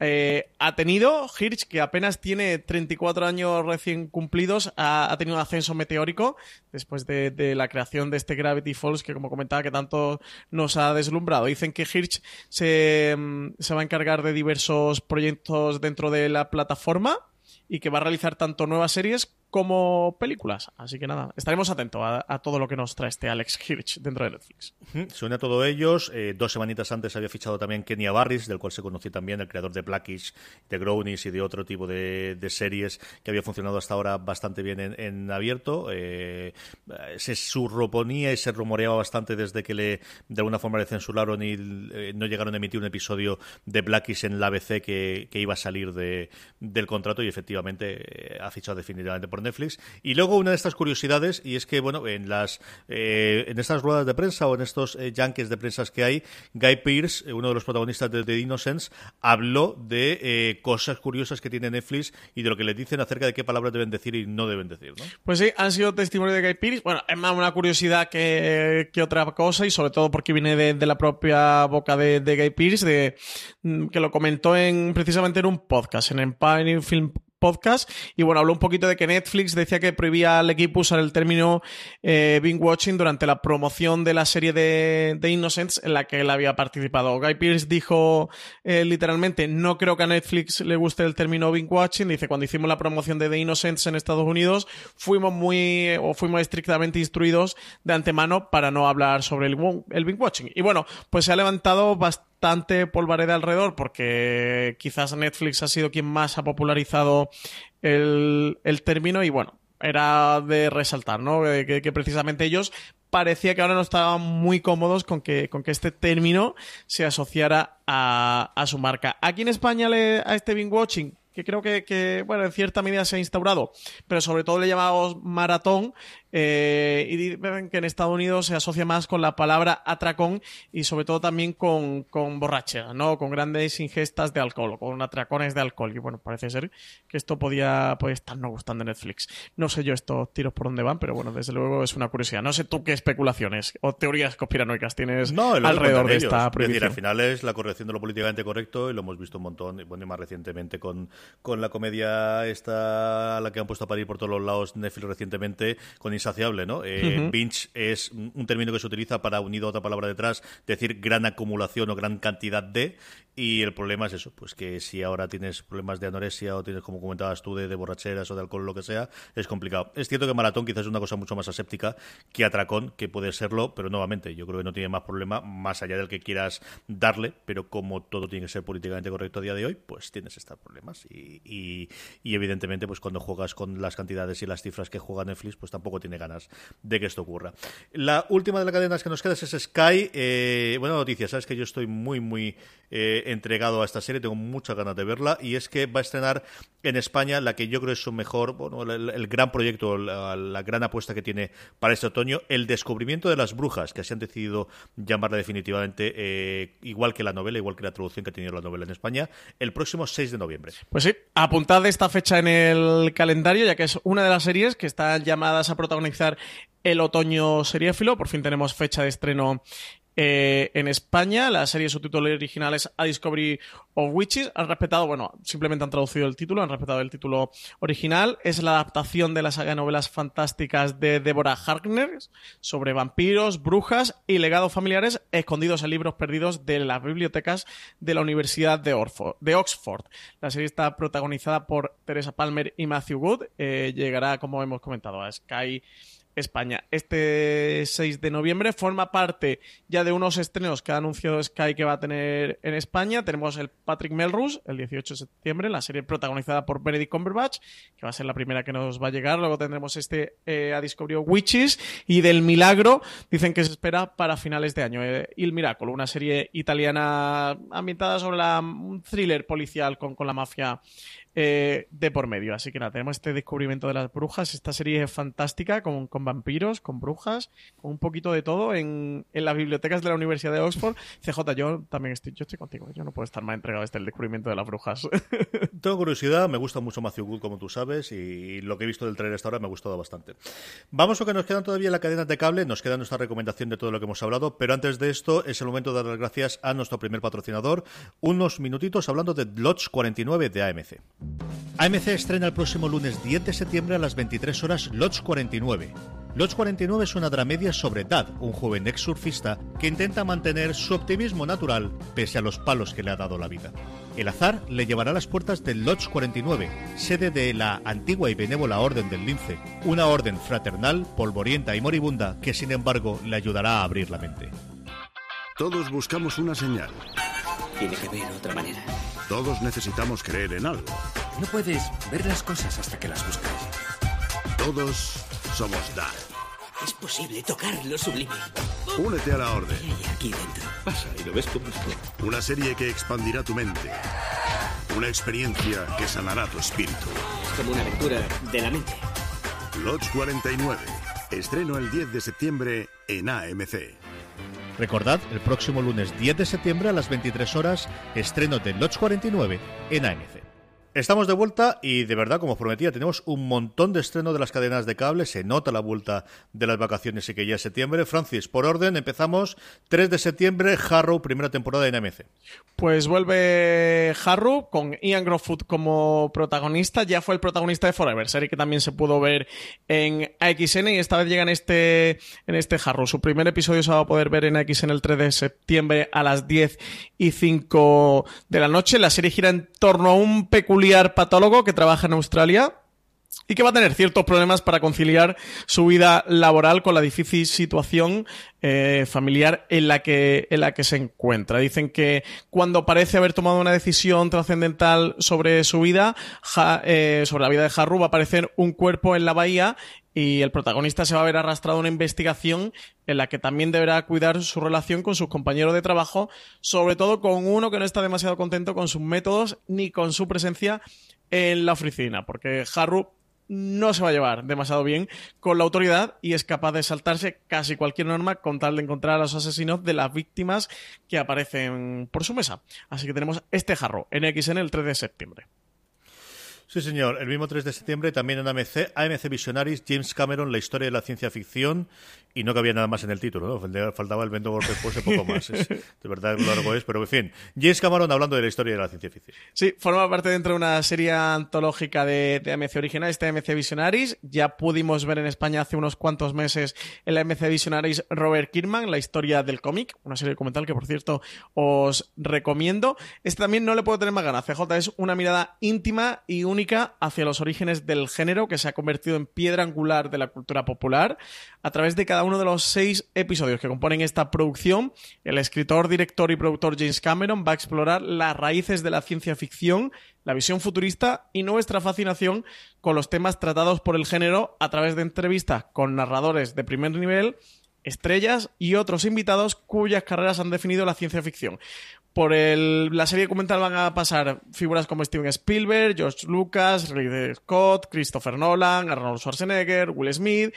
eh, ha tenido Hirsch, que apenas tiene 34 años recién cumplidos, ha, tenido un ascenso meteórico después de, de, la creación de este Gravity Falls, que como comentaba, que tanto nos ha deslumbrado. Dicen que Hirsch se, mm, se va a encargar de diversos proyectos dentro de la plataforma y que va a realizar tanto nuevas series como películas. Así que nada, estaremos atentos a, todo lo que nos trae este Alex Hirsch dentro de Netflix. Suena a todos ellos. Eh, dos semanitas antes había fichado también Kenya Barris, del cual se conoció también el creador de Blackish, de Grownies y de otro tipo de, series que había funcionado hasta ahora bastante bien en, abierto. Eh, se surroponía y se rumoreaba bastante desde que le de alguna forma le censuraron y eh, no llegaron a emitir un episodio de Blackish en la ABC que, que iba a salir de, del contrato y efectivamente ha fichado definitivamente por Netflix. Y luego una de estas curiosidades, y es que, bueno, en las eh, en estas ruedas de prensa o en estos eh, yankees de prensa que hay, Guy Pearce, eh, uno de los protagonistas de The Innocence, habló de eh, cosas curiosas que tiene Netflix y de lo que le dicen acerca de qué palabras deben decir y no deben decir, ¿no? Pues sí, han sido testimonios de Guy Pearce. Bueno, es más una curiosidad que, que otra cosa y sobre todo porque viene de, de la propia boca de, de Guy Pearce, de, mm, que lo comentó en precisamente en un podcast, en Empire Film podcast. Y bueno, habló un poquito de que Netflix decía que prohibía al equipo usar el término eh, binge watching durante la promoción de la serie de, de, Innocence en la que él había participado. Guy Pearce dijo eh, literalmente, no creo que a Netflix le guste el término binge watching. Dice, cuando hicimos la promoción de The Innocence en Estados Unidos, fuimos muy, o fuimos estrictamente instruidos de antemano para no hablar sobre el, el binge watching. Y bueno, pues se ha levantado bastante bastante polvareda alrededor porque quizás Netflix ha sido quien más ha popularizado el, el término y bueno, era de resaltar, ¿no? Que, precisamente ellos parecía que ahora no estaban muy cómodos con que, con que este término se asociara a, a su marca. Aquí en España le, a este binge watching que creo que, que, bueno, en cierta medida se ha instaurado, pero sobre todo le llamamos maratón, eh, y ven que en Estados Unidos se asocia más con la palabra atracón y sobre todo también con, con borrachera, ¿no? Con grandes ingestas de alcohol o con atracones de alcohol. Y bueno, parece ser que esto podía puede estar no gustando Netflix. No sé yo estos tiros por dónde van, pero bueno, desde luego es una curiosidad. No sé tú qué especulaciones o teorías conspiranoicas tienes no, alrededor de ellos. esta prohibición. Es decir, al final es la corrección de lo políticamente correcto y lo hemos visto un montón, bueno, y más recientemente con, con la comedia esta la que han puesto a parir por todos los lados Netflix recientemente, con insaciable, ¿no? Eh, uh -huh. Binge es un término que se utiliza para, unido a otra palabra detrás, decir gran acumulación o gran cantidad de, y el problema es eso, pues que si ahora tienes problemas de anorexia o tienes, como comentabas tú, de, de borracheras o de alcohol, lo que sea, es complicado. Es cierto que maratón quizás es una cosa mucho más aséptica que atracón, que puede serlo, pero nuevamente, yo creo que no tiene más problema, más allá del que quieras darle, pero como todo tiene que ser políticamente correcto a día de hoy, pues tienes estos problemas. Y, y, y evidentemente, pues cuando juegas con las cantidades y las cifras que juega Netflix, pues tampoco tiene ganas de que esto ocurra. La última de las cadenas que nos queda es Sky. Eh, buena noticia, sabes que yo estoy muy, muy eh, entregado a esta serie, tengo muchas ganas de verla, y es que va a estrenar en España la que yo creo es su mejor, bueno, el, gran proyecto, la, gran apuesta que tiene para este otoño, el descubrimiento de las brujas, que se han decidido llamarla definitivamente, eh, igual que la novela, igual que la traducción que ha tenido la novela en España, el próximo 6 de noviembre. Pues sí, apuntad esta fecha en el calendario, ya que es una de las series que están llamadas a protagonizar el otoño seriéfilo. Por fin tenemos fecha de estreno eh, en España. La serie su título original es A Discovery of Witches. Han respetado, bueno, simplemente han traducido el título, han respetado el título original. Es la adaptación de la saga novelas fantásticas de Deborah Harkner sobre vampiros, brujas y legados familiares escondidos en libros perdidos de las bibliotecas de la Universidad de Oxford. La serie está protagonizada por Teresa Palmer y Matthew Wood. Eh, llegará, como hemos comentado, a Sky España. Este 6 de noviembre forma parte ya de unos estrenos que ha anunciado Sky que va a tener en España. Tenemos el Patrick Melrose, el 18 de septiembre, la serie protagonizada por Benedict Cumberbatch, que va a ser la primera que nos va a llegar. Luego tendremos este eh, a Witches y del Milagro, dicen que se espera para finales de año. Eh, Il Miracolo, una serie italiana ambientada sobre un thriller policial con, con la mafia eh, de por medio. Así que nada, tenemos este descubrimiento de las brujas. Esta serie es fantástica con, vampiros, con brujas, con un poquito de todo en, en, las bibliotecas de la Universidad de Oxford. CJ, yo también estoy, yo estoy contigo. Yo no puedo estar más entregado a este el descubrimiento de las brujas. Tengo curiosidad, me gusta mucho Matthew Good, como tú sabes, y lo que he visto del trailer hasta ahora me ha gustado bastante. Vamos a que nos quedan todavía la cadena de cable, nos queda nuestra recomendación de todo lo que hemos hablado, pero antes de esto es el momento de dar las gracias a nuestro primer patrocinador. Unos minutitos hablando de Lodge 49 de AMC. AMC estrena el próximo lunes 10 de septiembre a las 23 horas Lodge 49. Lodge 49 es una dramedia sobre Dad, un joven ex surfista que intenta mantener su optimismo natural pese a los palos que le ha dado la vida. El azar le llevará a las puertas del Lodge 49, sede de la antigua y benévola Orden del Lince, una orden fraternal, polvorienta y moribunda que sin embargo le ayudará a abrir la mente. Todos buscamos una señal. Tiene que haber otra manera. Todos necesitamos creer en algo. No puedes ver las cosas hasta que las buscas. Todos somos Dad. Es posible tocar lo sublime. Únete a la orden. ¿Qué hay aquí dentro? Pasa y lo ves como esto. Una serie que expandirá tu mente. Una experiencia que sanará tu espíritu. Es como una aventura de la mente. Lodge 49. Estreno el 10 de septiembre en AMC. Recordad, el próximo lunes 10 de septiembre a las 23 horas, estreno de Lodge 49 en AMC. Estamos de vuelta y de verdad, como prometía, tenemos un montón de estreno de las cadenas de cable. Se nota la vuelta de las vacaciones y que ya es septiembre. Francis, por orden, empezamos 3 de septiembre, Harrow, primera temporada en AMC. Pues vuelve Harrow con Ian Groffoot como protagonista. Ya fue el protagonista de Forever, serie que también se pudo ver en AXN y esta vez llega en este, en este Harrow. Su primer episodio se va a poder ver en AXN el 3 de septiembre a las 10 y 5 de la noche. La serie gira en torno a un peculiar patólogo que trabaja en Australia y que va a tener ciertos problemas para conciliar su vida laboral con la difícil situación eh, familiar en la, que, en la que se encuentra. Dicen que cuando parece haber tomado una decisión trascendental sobre su vida, eh, sobre la vida de Haru, va a aparecer un cuerpo en la bahía y el protagonista se va a ver arrastrado a una investigación en la que también deberá cuidar su relación con sus compañeros de trabajo, sobre todo con uno que no está demasiado contento con sus métodos ni con su presencia en la oficina, porque Haru no se va a llevar demasiado bien con la autoridad y es capaz de saltarse casi cualquier norma con tal de encontrar a los asesinos de las víctimas que aparecen por su mesa. Así que tenemos este jarro en el 3 de septiembre. Sí, señor. El mismo 3 de septiembre también en AMC, AMC Visionaries, James Cameron, la historia de la ciencia ficción. Y no cabía nada más en el título, ¿no? Faltaba el Vendo después de poco más. Es, de verdad, largo es, pero en fin. James Cameron hablando de la historia de la ciencia ficción. Sí, forma parte dentro de una serie antológica de, de AMC original, este AMC Visionaries. Ya pudimos ver en España hace unos cuantos meses el AMC Visionaries Robert Kirkman, la historia del cómic, una serie documental que, por cierto, os recomiendo. Este también no le puedo tener más ganas. CJ es una mirada íntima y única hacia los orígenes del género que se ha convertido en piedra angular de la cultura popular. A través de cada uno de los seis episodios que componen esta producción, el escritor, director y productor James Cameron va a explorar las raíces de la ciencia ficción, la visión futurista y nuestra fascinación con los temas tratados por el género a través de entrevistas con narradores de primer nivel estrellas y otros invitados cuyas carreras han definido la ciencia ficción. Por el, la serie documental van a pasar figuras como Steven Spielberg, George Lucas, Ridley Scott, Christopher Nolan, Arnold Schwarzenegger, Will Smith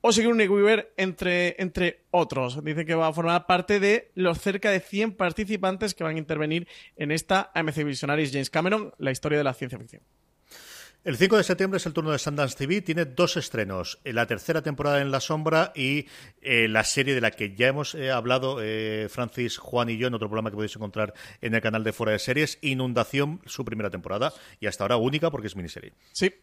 o Sigourney Weaver, entre, entre otros. Dice que va a formar parte de los cerca de 100 participantes que van a intervenir en esta AMC Visionaries James Cameron, la historia de la ciencia ficción. El 5 de septiembre es el turno de Sundance TV. Tiene dos estrenos: la tercera temporada en La Sombra y eh, la serie de la que ya hemos eh, hablado eh, Francis, Juan y yo en otro programa que podéis encontrar en el canal de Fuera de Series. Inundación, su primera temporada y hasta ahora única porque es miniserie. Sí,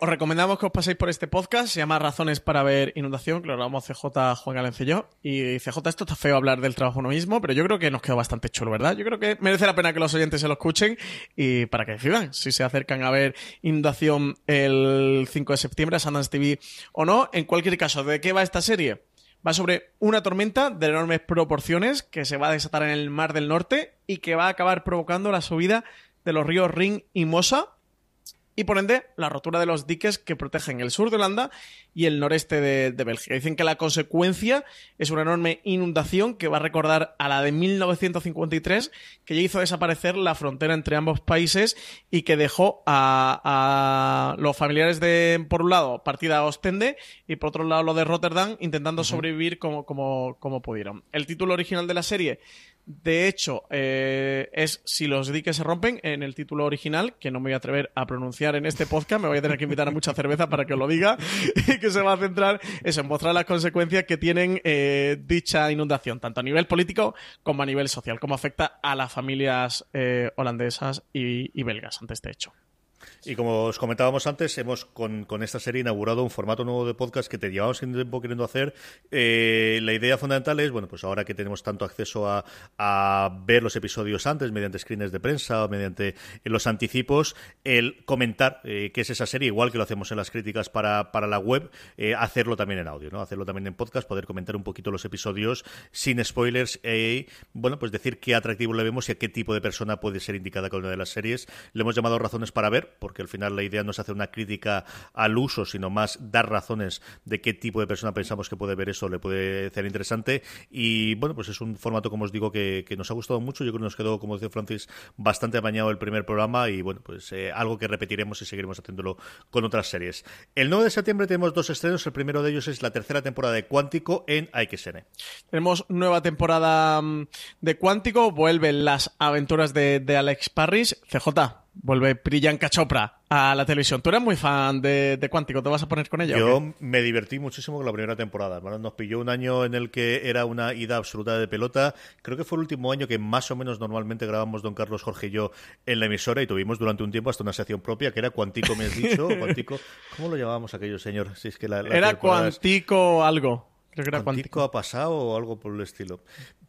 os recomendamos que os paséis por este podcast. Se llama Razones para ver Inundación, que lo grabamos CJ, Juan Galencillo. y yo. Y CJ, esto está feo hablar del trabajo uno mismo, pero yo creo que nos quedó bastante chulo, ¿verdad? Yo creo que merece la pena que los oyentes se lo escuchen y para que decidan si se acercan a ver Inundación el 5 de septiembre a Sundance TV o no. En cualquier caso, ¿de qué va esta serie? Va sobre una tormenta de enormes proporciones que se va a desatar en el Mar del Norte y que va a acabar provocando la subida de los ríos Rin y Mosa y por ende la rotura de los diques que protegen el sur de Holanda y el noreste de, de Bélgica. Dicen que la consecuencia es una enorme inundación que va a recordar a la de 1953 que ya hizo desaparecer la frontera entre ambos países y que dejó a, a los familiares de, por un lado, partida a Ostende y por otro lado lo de Rotterdam intentando sobrevivir como, como, como pudieron. El título original de la serie de hecho, eh, es si los diques se rompen en el título original, que no me voy a atrever a pronunciar en este podcast, me voy a tener que invitar a mucha cerveza para que os lo diga, y que se va a centrar eso, en mostrar las consecuencias que tienen eh, dicha inundación, tanto a nivel político como a nivel social, cómo afecta a las familias eh, holandesas y, y belgas ante este hecho. Y como os comentábamos antes, hemos con, con, esta serie inaugurado un formato nuevo de podcast que te llevamos tiempo queriendo hacer. Eh, la idea fundamental es, bueno, pues ahora que tenemos tanto acceso a, a ver los episodios antes, mediante screens de prensa o mediante los anticipos, el comentar eh, qué es esa serie, igual que lo hacemos en las críticas para, para la web, eh, hacerlo también en audio, ¿no? Hacerlo también en podcast, poder comentar un poquito los episodios sin spoilers, eh, bueno, pues decir qué atractivo le vemos y a qué tipo de persona puede ser indicada con una de las series. Le hemos llamado razones para ver, porque al final la idea no es hacer una crítica al uso, sino más dar razones de qué tipo de persona pensamos que puede ver eso, le puede ser interesante. Y bueno, pues es un formato, como os digo, que, nos ha gustado mucho. Yo creo que nos quedó, como decía Francis, bastante amañado el primer programa y bueno, pues eh, algo que repetiremos y seguiremos haciéndolo con otras series. El 9 de septiembre tenemos dos estrenos. El primero de ellos es la tercera temporada de Cuántico en AXN. Tenemos nueva temporada mm, de Cuántico, vuelven las aventuras de, de Alex Parrish. CJ, vuelve Priyanka Chopra a la televisión. Tú eres muy fan de, de Cuántico, ¿te vas a poner con ella? Yo me divertí muchísimo con la primera temporada. Bueno, nos pilló un año en el que era una ida absoluta de pelota. Creo que fue el último año que más o menos normalmente grabamos Don Carlos, Jorge y yo en la emisora y tuvimos durante un tiempo hasta una sección propia que era Cuántico, me has dicho. Cuántico. ¿Cómo lo llamábamos aquello, señor? Si es que la, la era Cuántico algo. Creo que era Cuántico ha pasado o algo por el estilo.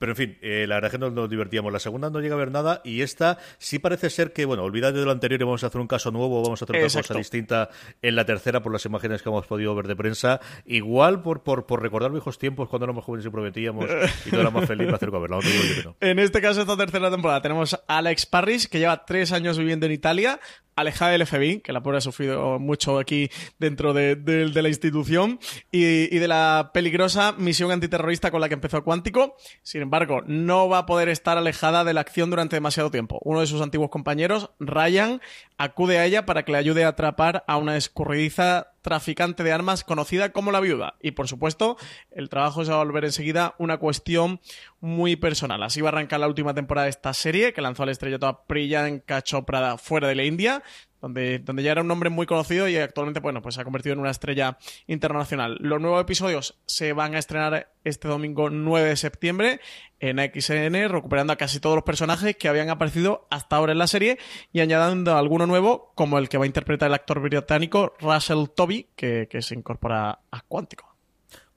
Pero en fin, eh, la verdad es que nos, nos, divertíamos. La segunda no llega a ver nada y esta sí parece ser que, bueno, olvídate de lo anterior y vamos a hacer un caso nuevo, vamos a hacer una Exacto. cosa distinta en la tercera por las imágenes que hemos podido ver de prensa. Igual por, por, por recordar viejos tiempos cuando éramos jóvenes y prometíamos y todo era más feliz, me acerco a verla. No no. En este caso, esta tercera temporada, tenemos a Alex Parrish, que lleva tres años viviendo en Italia, alejada del FBI, que la pobre ha sufrido mucho aquí dentro de, de, de la institución, y, y, de la peligrosa misión antiterrorista con la que empezó Cuántico. Sin embargo, no va a poder estar alejada de la acción durante demasiado tiempo. Uno de sus antiguos compañeros, Ryan, acude a ella para que le ayude a atrapar a una escurridiza traficante de armas conocida como la viuda. Y por supuesto, el trabajo se va a volver enseguida una cuestión muy personal. Así va a arrancar la última temporada de esta serie, que lanzó al estrellato a Priyanka Chopra fuera de la India, donde, donde ya era un nombre muy conocido y actualmente, bueno, pues se ha convertido en una estrella internacional. Los nuevos episodios se van a estrenar este domingo 9 de septiembre en XN, recuperando a casi todos los personajes que habían aparecido hasta ahora en la serie y añadiendo alguno nuevo, como el que va a interpretar el actor británico Russell Toby, que, que se incorpora a Cuántico.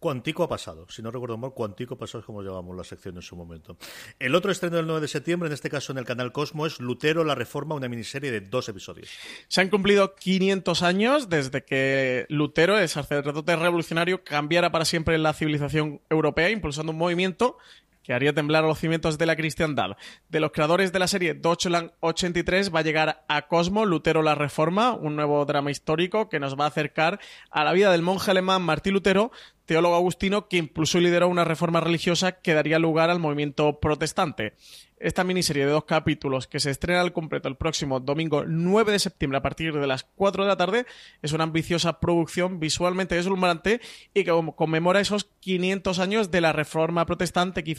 Cuantico ha pasado. Si no recuerdo mal, Cuantico pasado es como llamamos la sección en su momento. El otro estreno del 9 de septiembre, en este caso en el canal Cosmo, es Lutero, la Reforma, una miniserie de dos episodios. Se han cumplido 500 años desde que Lutero, el sacerdote revolucionario, cambiara para siempre la civilización europea, impulsando un movimiento que haría temblar los cimientos de la cristiandad. De los creadores de la serie Deutschland 83 va a llegar a Cosmo, Lutero la Reforma, un nuevo drama histórico que nos va a acercar a la vida del monje alemán Martín Lutero, teólogo agustino que impulsó y lideró una reforma religiosa que daría lugar al movimiento protestante. Esta miniserie de dos capítulos que se estrena al completo el próximo domingo 9 de septiembre a partir de las 4 de la tarde es una ambiciosa producción visualmente deslumbrante y que conmemora esos 500 años de la reforma protestante que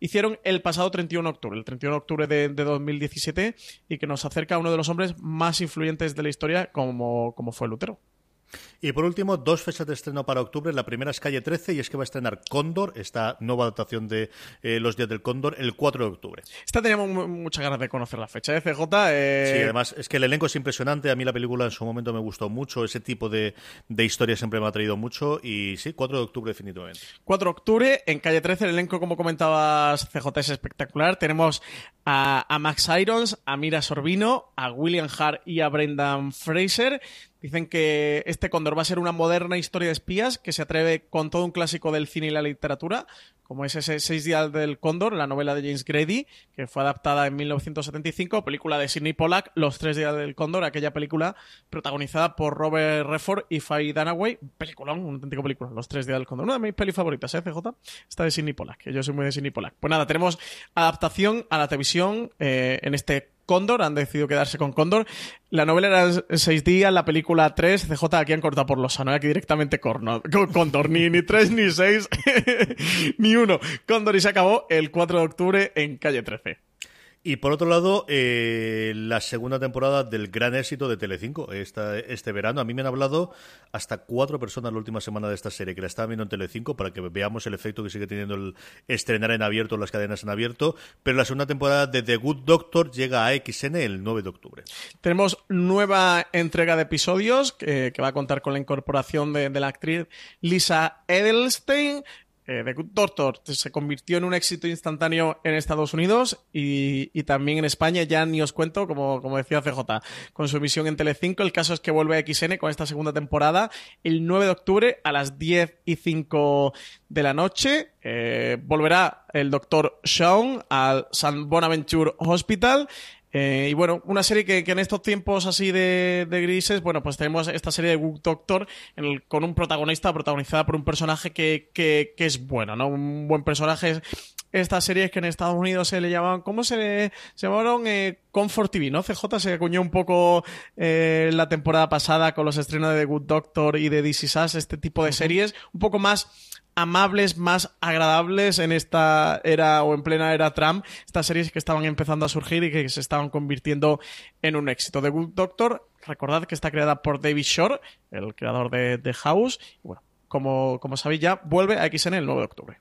hicieron el pasado 31 de octubre, el 31 de octubre de, de, 2017 y que nos acerca a uno de los hombres más influyentes de la historia como fue Lutero. Y por último, dos fechas de estreno para octubre. La primera es Calle 13 y es que va a estrenar Cóndor, esta nueva adaptación de eh, Los Días del Cóndor, el 4 de octubre. Esta teníamos muchas ganas de conocer la fecha de CJ. Eh... Sí, además es que el elenco es impresionante. A mí la película en su momento me gustó mucho. Ese tipo de, de historia siempre me ha traído mucho. Y sí, 4 de octubre definitivamente. 4 de octubre, en Calle 13, el elenco, como comentabas, CJ es espectacular. Tenemos a, a Max Irons, a Mira Sorbino, a William Hart y a Brendan Fraser. Dicen que este Cóndor va a ser una moderna historia de espías que se atreve con todo un clásico del cine y la literatura, como es ese Seis días del Cóndor, la novela de James Grady, que fue adaptada en 1975, película de Sidney Pollack, Los tres días del Cóndor, aquella película protagonizada por Robert Redford y Faye Dunaway, peliculón, un auténtico película, Los tres días del Cóndor, una de mis pelis favoritas, ¿eh, CJ? Esta de Sidney Pollack, que yo soy muy de Sidney Pollack. Pues nada, tenemos adaptación a la televisión eh, en este Cóndor, han decidido quedarse con Cóndor. La novela era seis días, la película tres, CJ aquí han cortado por los sano, aquí directamente corno, Cóndor, ni, ni tres ni seis, ni uno. Cóndor y se acabó el 4 de octubre en calle 13. Y por otro lado, eh, la segunda temporada del gran éxito de Telecinco esta, este verano. A mí me han hablado hasta cuatro personas la última semana de esta serie que la estaban viendo en Telecinco para que veamos el efecto que sigue teniendo el estrenar en abierto las cadenas en abierto. Pero la segunda temporada de The Good Doctor llega a XN el 9 de octubre. Tenemos nueva entrega de episodios que, que va a contar con la incorporación de, de la actriz Lisa Edelstein eh, The Good Doctor se convirtió en un éxito instantáneo en Estados Unidos y, y, también en España, ya ni os cuento, como, como decía CJ, con su emisión en Telecinco. El caso es que vuelve a XN con esta segunda temporada el 9 de octubre a las 10 y 5 de la noche. Eh, volverá el doctor Sean al San Bonaventure Hospital eh, y bueno, una serie que, que en estos tiempos así de, de, grises, bueno, pues tenemos esta serie de Good Doctor en el, con un protagonista protagonizada por un personaje que, que, que, es bueno, ¿no? Un buen personaje. Estas series que en Estados Unidos se le llamaban, ¿cómo se le se llamaron? Eh, Comfort TV, ¿no? CJ se acuñó un poco eh, la temporada pasada con los estrenos de The Good Doctor y de This Is Us, este tipo de series, un poco más amables, más agradables en esta era o en plena era Trump, estas series que estaban empezando a surgir y que se estaban convirtiendo en un éxito. The Good Doctor, recordad que está creada por David Shore, el creador de, de House, bueno, como, como sabéis ya, vuelve a XN el 9 de octubre.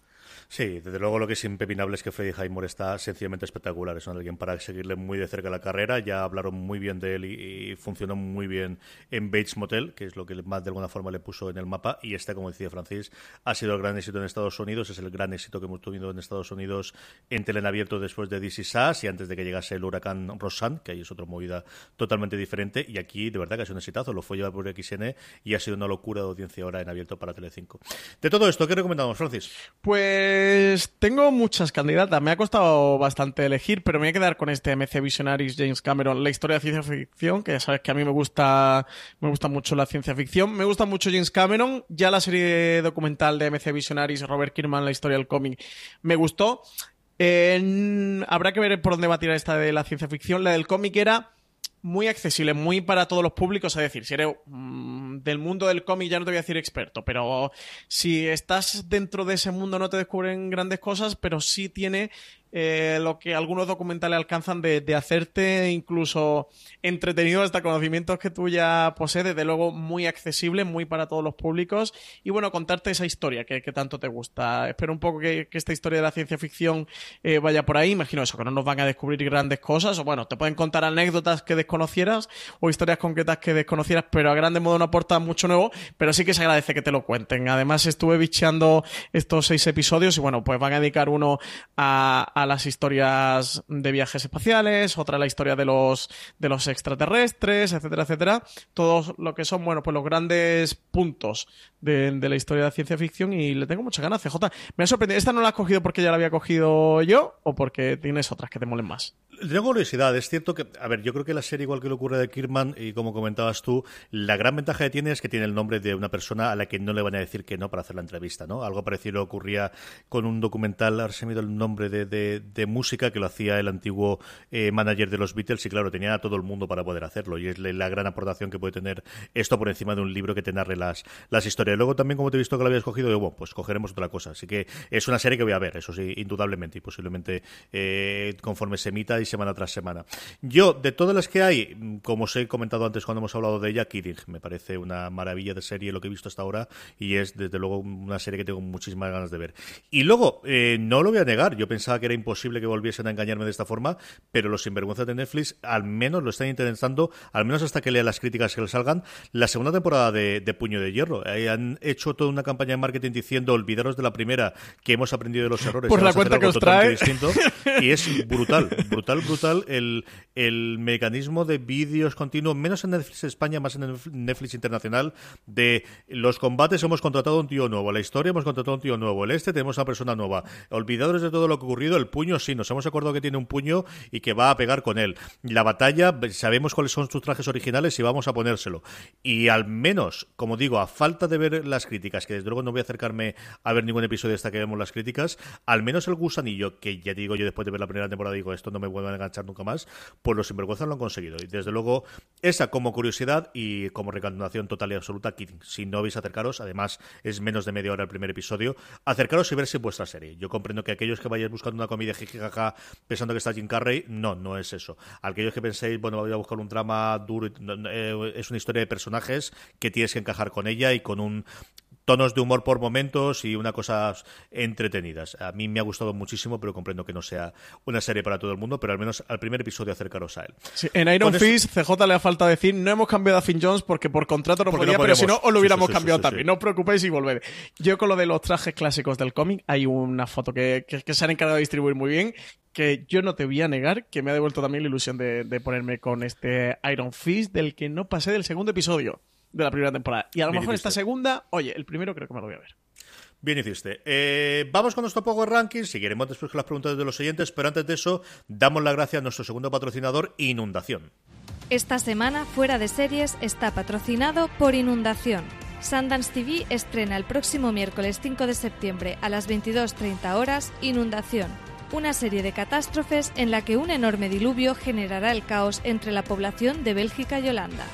Sí, desde luego lo que es impepinable es que Freddy Highmore está sencillamente espectacular. Es alguien para seguirle muy de cerca la carrera. Ya hablaron muy bien de él y, funcionó muy bien en Bates Motel, que es lo que más de alguna forma le puso en el mapa. Y este, como decía Francis, ha sido el gran éxito en Estados Unidos. Es el gran éxito que hemos tenido en Estados Unidos en abierto después de DC Sass y antes de que llegase el huracán Rosan, que ahí es otra movida totalmente diferente. Y aquí, de verdad, que ha sido un exitazo. Lo fue llevar por XN y ha sido una locura de audiencia ahora en abierto para Telecinco. De todo esto, ¿qué recomendamos, Francis? Pues pues tengo muchas candidatas. Me ha costado bastante elegir, pero me voy a quedar con este MC Visionaries James Cameron, la historia de ciencia ficción, que ya sabes que a mí me gusta, me gusta mucho la ciencia ficción. Me gusta mucho James Cameron. Ya la serie documental de MC Visionaries, Robert Kirkman, la historia del cómic, me gustó. Habrá que ver por dónde va a tirar esta de la ciencia ficción. La del cómic era muy accesible, muy para todos los públicos. Es decir, si eres mmm, del mundo del cómic, ya no te voy a decir experto, pero si estás dentro de ese mundo no te descubren grandes cosas, pero sí tiene eh, lo que algunos documentales alcanzan de, hacerte incluso entretenido hasta conocimientos que tú ya posees, desde luego muy accesible, muy para todos los públicos y bueno, contarte esa historia que, tanto te gusta. Espero un poco que, esta historia de la ciencia ficción eh, vaya por ahí, imagino eso, que no nos van a descubrir grandes cosas o bueno, te pueden contar anécdotas que desconocieras o historias concretas que desconocieras, pero a grande modo no aporta mucho nuevo, pero sí que se agradece que te lo cuenten. Además estuve bicheando estos seis episodios y bueno, pues van a dedicar uno a a las historias de viajes espaciales, otra la historia de los, de los extraterrestres, etcétera, etcétera. Todos lo que son, bueno, pues los grandes puntos de, la historia de ciencia ficción y le tengo muchas ganas, CJ. Me ha sorprendido. ¿Esta no la has cogido porque ya la había cogido yo o porque tienes otras que te molen más? Tengo curiosidad. Es cierto que, a ver, yo creo que la serie, igual que le ocurre de Kirman, y como comentabas tú, la gran ventaja que tiene es que tiene el nombre de una persona a la que no le van a decir que no para hacer la entrevista, ¿no? Algo parecido ocurría con un documental, ahora se me el nombre de, de, música que lo hacía el antiguo eh, manager de los Beatles, y claro, tenía a todo el mundo para poder hacerlo, y es la gran aportación que puede tener esto por encima de un libro que te narre las, las historias. Luego también, como te he visto que lo habías cogido, digo, bueno, pues cogeremos otra cosa. Así que es una serie que voy a ver, eso sí, indudablemente, y posiblemente eh, conforme se emita y semana tras semana. Yo, de todas las que hay, como os he comentado antes cuando hemos hablado de ella, Kidding me parece una maravilla de serie lo que he visto hasta ahora y es desde luego una serie que tengo muchísimas ganas de ver. Y luego, eh, no lo voy a negar, yo pensaba que era imposible que volviesen a engañarme de esta forma, pero los sinvergüenzas de Netflix al menos lo están intentando, al menos hasta que lea las críticas que le salgan, la segunda temporada de, de Puño de Hierro. Eh, han hecho toda una campaña de marketing diciendo olvidaros de la primera, que hemos aprendido de los errores. Por la cuenta que os trae. Y es brutal, brutal brutal, el, el mecanismo de vídeos continuos, menos en Netflix España, más en Netflix Internacional, de los combates hemos contratado a un tío nuevo, la historia hemos contratado a un tío nuevo, el este tenemos a una persona nueva. Olvidados de todo lo que ha ocurrido, el puño sí, nos hemos acordado que tiene un puño y que va a pegar con él. La batalla, sabemos cuáles son sus trajes originales y vamos a ponérselo. Y al menos, como digo, a falta de ver las críticas, que desde luego no voy a acercarme a ver ningún episodio hasta que vemos las críticas, al menos el gusanillo, que ya digo yo después de ver la primera temporada, digo, esto no me vuelve a enganchar nunca más, pues los sinvergüenzas lo han conseguido. Y desde luego, esa como curiosidad y como recantación total y absoluta, si no vais a acercaros, además es menos de media hora el primer episodio, acercaros y verse vuestra serie. Yo comprendo que aquellos que vayáis buscando una comedia jijijaja pensando que está Jim Carrey, no, no es eso. Aquellos que penséis, bueno, voy a buscar un drama duro, eh, es una historia de personajes que tienes que encajar con ella y con un tonos de humor por momentos y una cosas entretenidas. A mí me ha gustado muchísimo, pero comprendo que no sea una serie para todo el mundo, pero al menos al primer episodio acercaros a él. en Iron Fist, CJ le ha falta decir, no hemos cambiado a Finn Jones porque por contrato no podía, pero si no, os lo hubiéramos cambiado también. No os preocupéis y volver. Yo con lo de los trajes clásicos del cómic, hay una foto que, se han encargado de distribuir muy bien, que yo no te voy a negar que me ha devuelto también la ilusión de, de ponerme con este Iron Fist, del que no pasé del segundo episodio de la primera temporada. Y a lo mejor esta segunda, oye, el primero creo que me lo voy a ver. Bien hiciste. Eh, vamos con nuestro Power Ranking. Seguiremos después con las preguntas de los oyentes, pero antes de eso, damos la gracia a nuestro segundo patrocinador, Inundación. Esta semana, Fuera de Series está patrocinado por Inundación. Sundance TV estrena el próximo miércoles 5 de septiembre a las 22.30 horas Inundación, una serie de catástrofes en la que un enorme diluvio generará el caos entre la población de Bélgica y Holanda.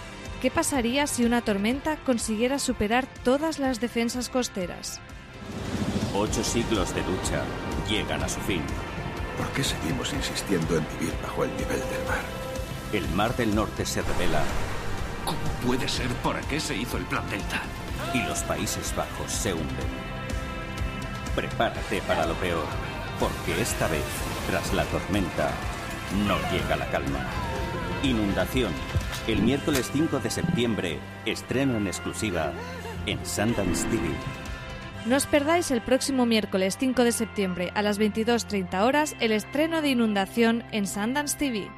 ¿Qué pasaría si una tormenta consiguiera superar todas las defensas costeras? Ocho siglos de lucha llegan a su fin. ¿Por qué seguimos insistiendo en vivir bajo el nivel del mar? El mar del norte se revela. ¿Cómo puede ser? ¿Por qué se hizo el plan Delta? Y los Países Bajos se hunden. Prepárate para lo peor, porque esta vez, tras la tormenta, no llega la calma. Inundación el miércoles 5 de septiembre, estreno en exclusiva en Sundance TV. No os perdáis el próximo miércoles 5 de septiembre a las 22.30 horas el estreno de Inundación en Sundance TV.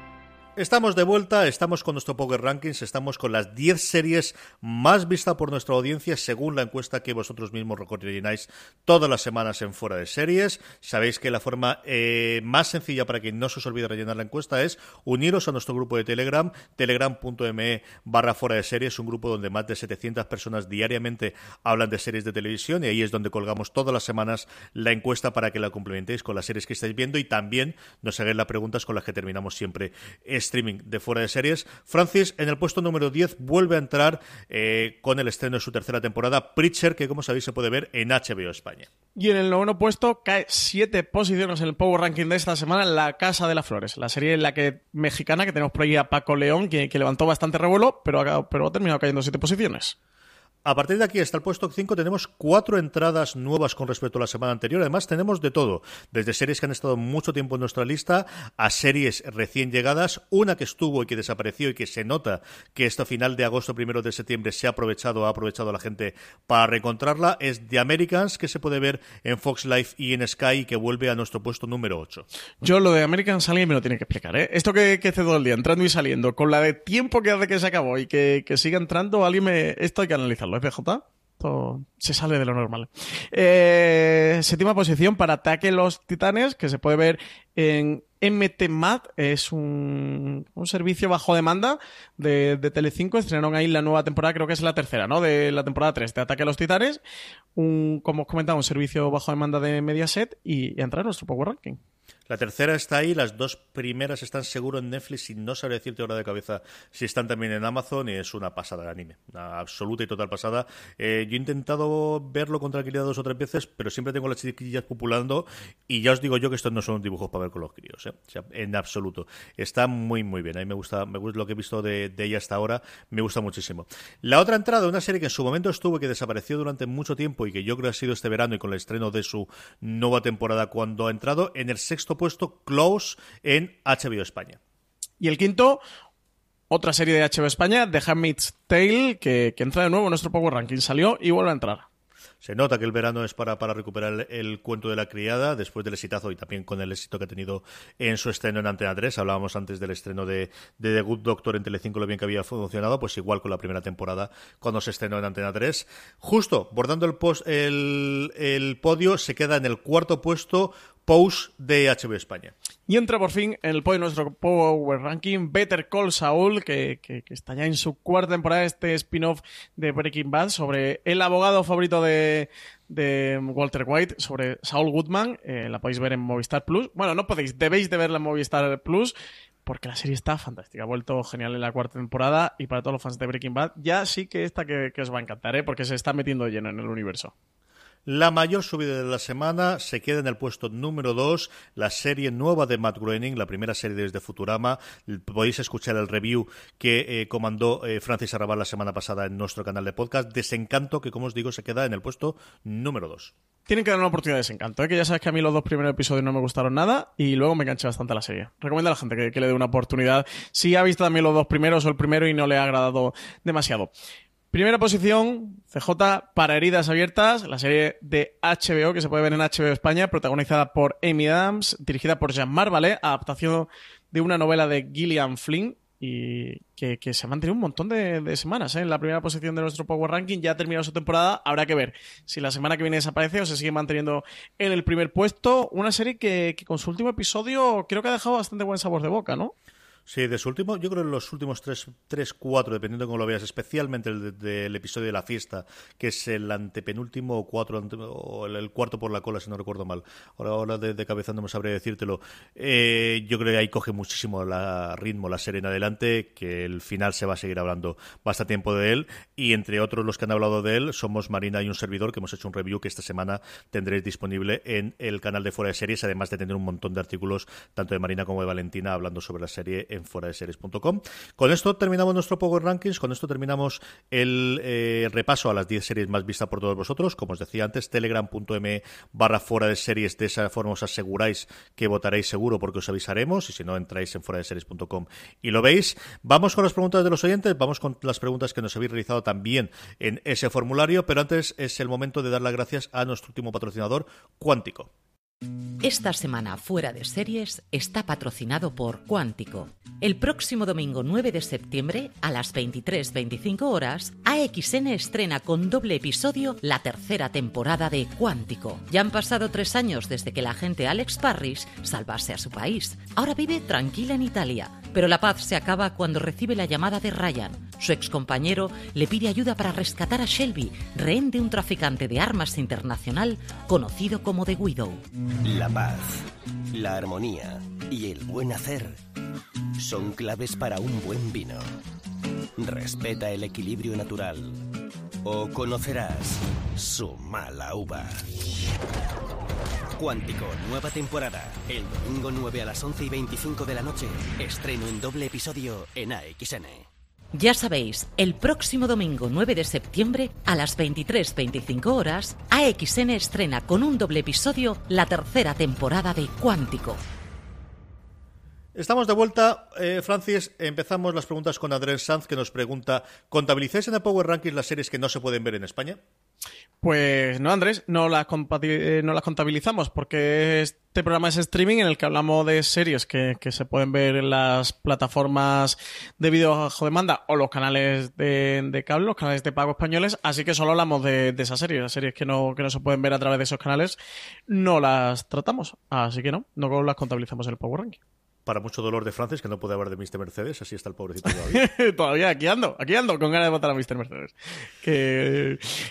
Estamos de vuelta, estamos con nuestro Poker Rankings, estamos con las 10 series más vistas por nuestra audiencia según la encuesta que vosotros mismos rellenáis todas las semanas en Fuera de Series. Sabéis que la forma eh, más sencilla para que no se os olvide rellenar la encuesta es uniros a nuestro grupo de Telegram, telegram.me barra Fuera de Series, un grupo donde más de 700 personas diariamente hablan de series de televisión y ahí es donde colgamos todas las semanas la encuesta para que la complementéis con las series que estáis viendo y también nos hagáis las preguntas con las que terminamos siempre streaming de fuera de series. Francis, en el puesto número 10, vuelve a entrar eh, con el estreno de su tercera temporada, Preacher, que como sabéis se puede ver en HBO España. Y en el noveno puesto cae siete posiciones en el Power Ranking de esta semana, La Casa de las Flores, la serie en la que mexicana que tenemos por ahí a Paco León, que, levantó bastante revuelo, pero pero ha terminado cayendo siete posiciones. A partir de aquí hasta el puesto 5 tenemos cuatro entradas nuevas con respecto a la semana anterior. Además tenemos de todo, desde series que han estado mucho tiempo en nuestra lista a series recién llegadas. Una que estuvo y que desapareció y que se nota que esta final de agosto, primero de septiembre se ha aprovechado, ha aprovechado la gente para reencontrarla. Es The Americans que se puede ver en Fox Life y en Sky y que vuelve a nuestro puesto número 8. Yo lo de Americans alguien me lo tiene que explicar. ¿eh? Esto que, que hace todo el día, entrando y saliendo, con la de tiempo que hace que se acabó y que, que siga entrando, alguien me... Esto hay que analizarlo. ¿Lo FJ? Todo se sale de lo normal. Eh, séptima posición para Ataque los Titanes, que se puede ver en MTMAT. Es un, un servicio bajo demanda de, de Telecinco. Estrenaron ahí la nueva temporada, creo que es la tercera, ¿no? De la temporada 3 de Ataque a los Titanes. Un, como os comentaba, un servicio bajo demanda de Mediaset y, y entrar en nuestro Power Ranking. La tercera está ahí, las dos primeras están seguro en Netflix y no sabré decirte ahora de cabeza si están también en Amazon y es una pasada de anime, una absoluta y total pasada. Eh, yo he intentado verlo con tranquilidad dos o tres veces, pero siempre tengo las chiquillas populando y ya os digo yo que estos no son dibujos para ver con los críos, ¿eh? en absoluto. Está muy muy bien, a mí me gusta, lo que he visto de, ella hasta ahora, me gusta muchísimo. La otra entrada, una serie que en su momento estuvo y que desapareció durante mucho tiempo y que yo creo que ha sido este verano y con el estreno de su nueva temporada cuando ha entrado en el sexto puesto Close en HBO España. Y el quinto, otra serie de HBO España, The Handmaid's Tale, que, que entra de nuevo en nuestro Power Ranking. Salió y vuelve a entrar. Se nota que el verano es para, para recuperar el, cuento de la criada, después del exitazo y también con el éxito que ha tenido en su estreno en Antena 3. Hablábamos antes del estreno de, de The Good Doctor en Telecinco, lo bien que había funcionado, pues igual con la primera temporada cuando se estrenó en Antena 3. Justo, bordando el, post, el, el podio, se queda en el cuarto puesto Pose de HBO España. Y entra por fin en el podio nuestro Power Ranking Better Call Saul, que, que, está ya en su cuarta temporada, este spin-off de Breaking Bad sobre el abogado favorito de, de Walter White, sobre Saul Goodman. Eh, la podéis ver en Movistar Plus. Bueno, no podéis, debéis de verla en Movistar Plus porque la serie está fantástica. Ha vuelto genial en la cuarta temporada y para todos los fans de Breaking Bad, ya sí que esta que, que os va a encantar, ¿eh? porque se está metiendo lleno en el universo. La mayor subida de la semana se queda en el puesto número 2, la serie nueva de Matt Groening, la primera serie desde Futurama. Podéis escuchar el review que eh, comandó eh, Francis Arrabal la semana pasada en nuestro canal de podcast. Desencanto, que como os digo, se queda en el puesto número 2. Tienen que dar una oportunidad de Desencanto, ¿eh? que ya sabes que a mí los dos primeros episodios no me gustaron nada y luego me enganché bastante la serie. Recomiendo a la gente que, que le dé una oportunidad si ha visto también los dos primeros o el primero y no le ha agradado demasiado. Primera posición, CJ para heridas abiertas, la serie de HBO que se puede ver en HBO España, protagonizada por Amy Adams, dirigida por Jean-Marc Vallée, adaptación de una novela de Gillian Flynn y que, se ha mantenido un montón de, semanas ¿eh? en la primera posición de nuestro Power Ranking. Ya ha terminado su temporada, habrá que ver si la semana que viene desaparece o se sigue manteniendo en el primer puesto. Una serie que, que con su último episodio creo que ha dejado bastante buen sabor de boca, ¿no? Sí, de su último, yo creo en los últimos tres, tres cuatro, dependiendo de cómo lo veas, especialmente el del episodio de la fiesta, que es el antepenúltimo o cuatro, o el, cuarto por la cola, si no recuerdo mal. Ahora, ahora de, cabeza no me sabré decírtelo. Eh, yo creo que ahí coge muchísimo la ritmo la serie en adelante, que el final se va a seguir hablando bastante tiempo de él. Y entre otros los que han hablado de él, somos Marina y un servidor, que hemos hecho un review que esta semana tendréis disponible en el canal de Fuera de Series, además de tener un montón de artículos, tanto de Marina como de Valentina, hablando sobre la serie en fuera de series.com. Con esto terminamos nuestro Power Rankings, con esto terminamos el eh, repaso a las 10 series más vistas por todos vosotros. Como os decía antes, telegram.m barra fuera de series, de esa forma os aseguráis que votaréis seguro porque os avisaremos y si no entráis en fuera de series.com y lo veis. Vamos con las preguntas de los oyentes, vamos con las preguntas que nos habéis realizado también en ese formulario, pero antes es el momento de dar las gracias a nuestro último patrocinador, Cuántico. Esta semana fuera de series está patrocinado por Cuántico. El próximo domingo 9 de septiembre a las 23.25 horas, AXN estrena con doble episodio la tercera temporada de Cuántico. Ya han pasado tres años desde que la agente Alex Parrish salvase a su país. Ahora vive tranquila en Italia pero la paz se acaba cuando recibe la llamada de Ryan. Su excompañero le pide ayuda para rescatar a Shelby, rehén de un traficante de armas internacional conocido como The Widow. La paz, la armonía y el buen hacer son claves para un buen vino. Respeta el equilibrio natural o conocerás su mala uva. Cuántico, nueva temporada. El domingo 9 a las 11 y 25 de la noche. Estreno en doble episodio en AXN. Ya sabéis, el próximo domingo 9 de septiembre a las 23.25 horas, AXN estrena con un doble episodio la tercera temporada de Cuántico. Estamos de vuelta, eh, Francis. Empezamos las preguntas con Andrés Sanz, que nos pregunta: ¿contabilizáis en el Power Rankings las series que no se pueden ver en España? Pues no, Andrés, no las, eh, no las contabilizamos porque este programa es streaming en el que hablamos de series que, se pueden ver en las plataformas de video bajo demanda o los canales de, cable, los canales de pago españoles, así que solo hablamos de, de esas series, las series que no, que no se pueden ver a través de esos canales, no las tratamos, así que no, no las contabilizamos en el Power Ranking para mucho dolor de Francis, que no puede hablar de Mr. Mercedes, así está el pobrecito todavía. todavía, aquí ando, aquí ando, con ganas de votar a Mr. Mercedes.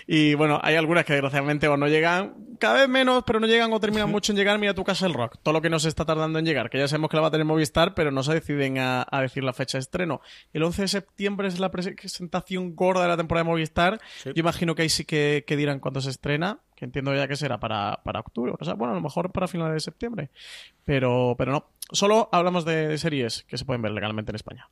Y bueno, hay algunas que desgraciadamente o no llegan, cada vez menos, pero no llegan o terminan mucho en llegar. Mira tu casa el rock, todo lo que nos está tardando en llegar, que ya sabemos que la va a tener Movistar, pero no se deciden a, decir la fecha de estreno. El 11 de septiembre es la presentación gorda de la temporada de Movistar. Yo imagino que ahí sí que, que dirán cuándo se estrena que entiendo ya que será para, para octubre, o sea, bueno, a lo mejor para finales de septiembre, pero, pero no, solo hablamos de, series que se pueden ver legalmente en España.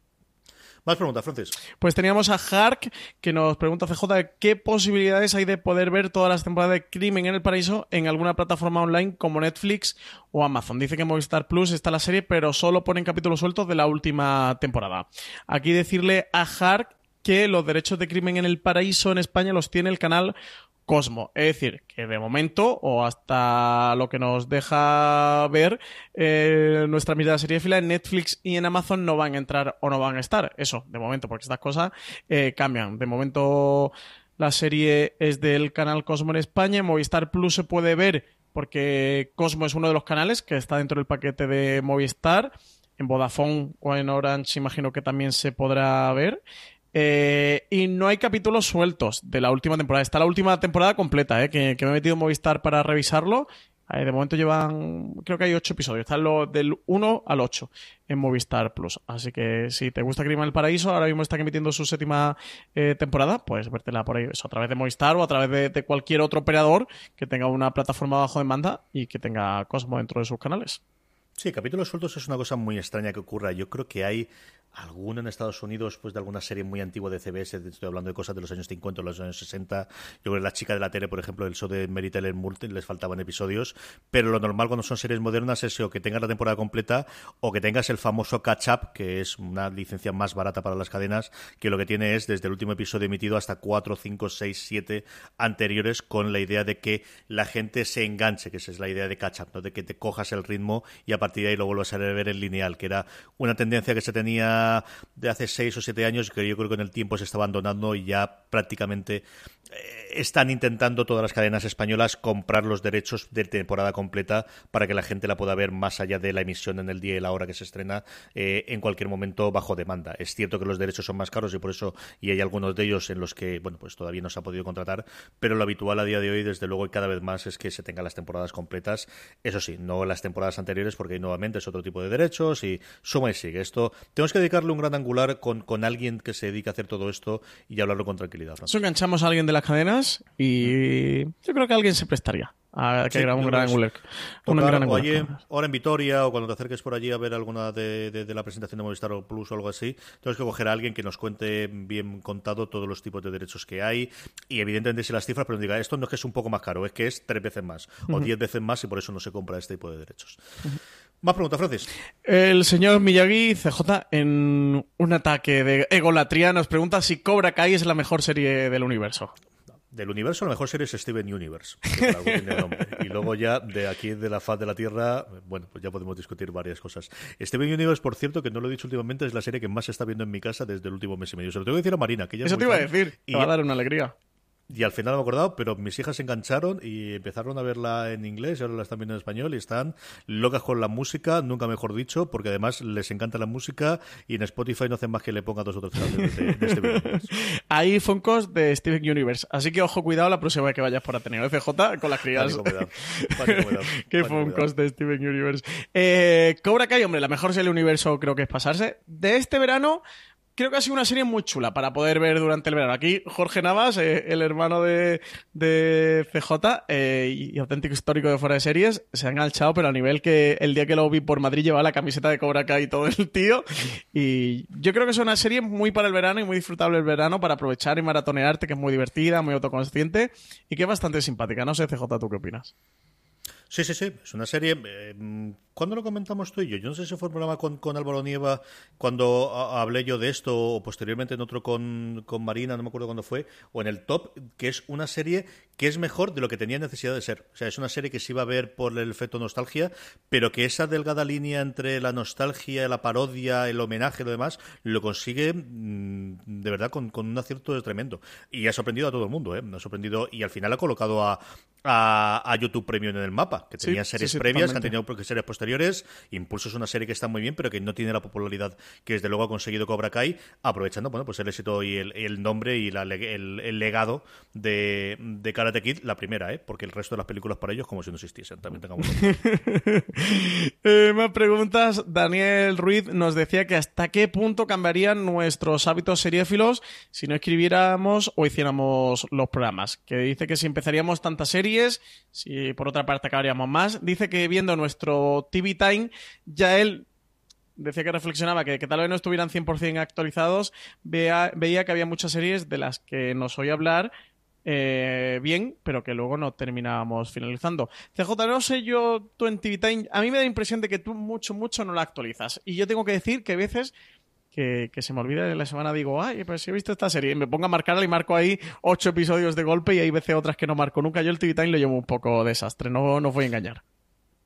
Más preguntas, Francis. Pues teníamos a Hark, que nos pregunta CJ qué posibilidades hay de poder ver todas las temporadas de Crimen en el Paraíso en alguna plataforma online como Netflix o Amazon. Dice que en Movistar Plus está la serie, pero solo ponen capítulos sueltos de la última temporada. Aquí decirle a Hark que los derechos de Crimen en el Paraíso en España los tiene el canal Cosmo. Es decir, que de momento, o hasta lo que nos deja ver, eh, nuestra mirada serie fila en Netflix y en Amazon no van a entrar o no van a estar. Eso, de momento, porque estas cosas eh, cambian. De momento, la serie es del canal Cosmo en España. Movistar Plus se puede ver porque Cosmo es uno de los canales que está dentro del paquete de Movistar. En Vodafone o en Orange imagino que también se podrá ver. Eh, y no hay capítulos sueltos de la última temporada. Está la última temporada completa, eh, que, me he metido en Movistar para revisarlo. Eh, de momento llevan, creo que hay ocho episodios. Están los del 1 al 8 en Movistar Plus. Así que si te gusta Crimen del Paraíso, ahora mismo está emitiendo su séptima temporada, pues vértela por ahí, a través de Movistar o a través de, de, cualquier otro operador que tenga una plataforma bajo demanda y que tenga Cosmo dentro de sus canales. Sí, capítulos sueltos es una cosa muy extraña que ocurra. Yo creo que hay alguno en Estados Unidos, pues de alguna serie muy antigua de CBS, estoy hablando de cosas de los años 50 o los años 60. Yo creo que La chica de la tele, por ejemplo, el show de Mary Tyler Moore les faltaban episodios, pero lo normal cuando son series modernas es o que tengas la temporada completa o que tengas el famoso catch-up, que es una licencia más barata para las cadenas, que lo que tiene es desde el último episodio emitido hasta 4, 5, 6, 7 anteriores con la idea de que la gente se enganche, que esa es la idea de catch-up, ¿no? de que te cojas el ritmo y a partir de ahí lo vuelvas a ver en lineal, que era una tendencia que se tenía de hace seis o siete años que yo creo que en el tiempo se está abandonando y ya prácticamente están intentando todas las cadenas españolas comprar los derechos de temporada completa para que la gente la pueda ver más allá de la emisión en el día y la hora que se estrena eh, en cualquier momento bajo demanda. Es cierto que los derechos son más caros y por eso y hay algunos de ellos en los que bueno pues todavía no se ha podido contratar, pero lo habitual a día de hoy desde luego y cada vez más es que se tengan las temporadas completas. Eso sí, no las temporadas anteriores porque nuevamente es otro tipo de derechos y suma y sigue. Esto tenemos que dedicarle un gran angular con, con alguien que se dedique a hacer todo esto y hablarlo con tranquilidad. Eso enganchamos a alguien de las cadenas y yo creo que alguien se prestaría a que un gran angular. ahora en Vitoria o cuando te acerques por allí a ver alguna de, la presentación de Movistar Plus o algo así, tienes que coger a alguien que nos cuente bien contado todos los tipos de derechos que hay y evidentemente si las cifras, pero diga, esto no es que es un poco más caro, es que es tres veces más o diez veces más y por eso no se compra este tipo de derechos. Más preguntas, Francis. El señor Miyagi, CJ, en un ataque de egolatría, nos pregunta si Cobra Kai es la mejor serie del universo del universo, la mejor serie es Steven Universe. y luego ya de aquí de la faz de la Tierra, bueno, pues ya podemos discutir varias cosas. Steven Universe, por cierto, que no lo he dicho últimamente, es la serie que más se está viendo en mi casa desde el último mes y medio. Se lo tengo que decir a Marina, que ya Eso te iba a decir, y va a dar una alegría. Y al final no me he acordado, pero mis hijas se engancharon y empezaron a verla en inglés y ahora la están viendo en español y están locas con la música, nunca mejor dicho, porque además les encanta la música y en Spotify no hacen más que le ponga dos o tres canciones de, de Steven Universe. Hay Funkos de Steven Universe, así que ojo, cuidado la próxima vez que vayas por Ateneo FJ con las crías. Qué Funkos de Steven Universe. Eh, Cobra Kai, hombre, la mejor serie del universo creo que es pasarse. De este verano creo que ha sido una serie muy chula para poder ver durante el verano. Aquí Jorge Navas, eh, el hermano de, de CJ eh, y auténtico histórico de fuera de series, se ha enganchado, pero a nivel que el día que lo vi por Madrid llevaba la camiseta de Cobra Kai y todo el tío. Y yo creo que es una serie muy para el verano y muy disfrutable el verano para aprovechar y maratonearte, que es muy divertida, muy autoconsciente y que es bastante simpática. No sé, CJ, ¿tú qué opinas? Sí, sí, sí. Es una serie. Eh, ¿Cuándo lo comentamos tú y yo? Yo no sé si fue un con, con Álvaro Nieva cuando hablé yo de esto, o posteriormente en otro con, con, Marina, no me acuerdo cuándo fue, o en el top, que es una serie que es mejor de lo que tenía necesidad de ser. O sea, es una serie que se iba a ver por el efecto nostalgia, pero que esa delgada línea entre la nostalgia, la parodia, el homenaje y lo demás, lo consigue mm, de verdad con, con, un acierto tremendo. Y ha sorprendido a todo el mundo, ¿eh? Ha sorprendido y al final ha colocado a, a, YouTube Premium en el mapa, que tenía series previas, que han tenido series posteriores Impulso es una serie que está muy bien, pero que no tiene la popularidad que desde luego ha conseguido Cobra Kai, aprovechando bueno, pues el éxito y el, nombre y el, legado de, de, Karate Kid, la primera, ¿eh? porque el resto de las películas para ellos como si no existiesen. También tengamos eh, Más preguntas. Daniel Ruiz nos decía que hasta qué punto cambiarían nuestros hábitos seriéfilos si no escribiéramos o hiciéramos los programas. Que dice que si empezaríamos tantas series, si por otra parte acabaríamos más. Dice que viendo nuestro TV Time, ya él decía que reflexionaba que, tal vez no estuvieran 100% actualizados, veía, veía que había muchas series de las que nos oía hablar eh, bien, pero que luego no terminábamos finalizando. CJ, no sé yo, tú en TV Time, a mí me da la impresión de que tú mucho, mucho no la actualizas. Y yo tengo que decir que a veces que, se me olvida en la semana digo, ay, pues he visto esta serie, y me pongo a marcarla y marco ahí ocho episodios de golpe y hay veces otras que no marco nunca. Yo el TV lo llevo un poco desastre, no, no os voy a engañar.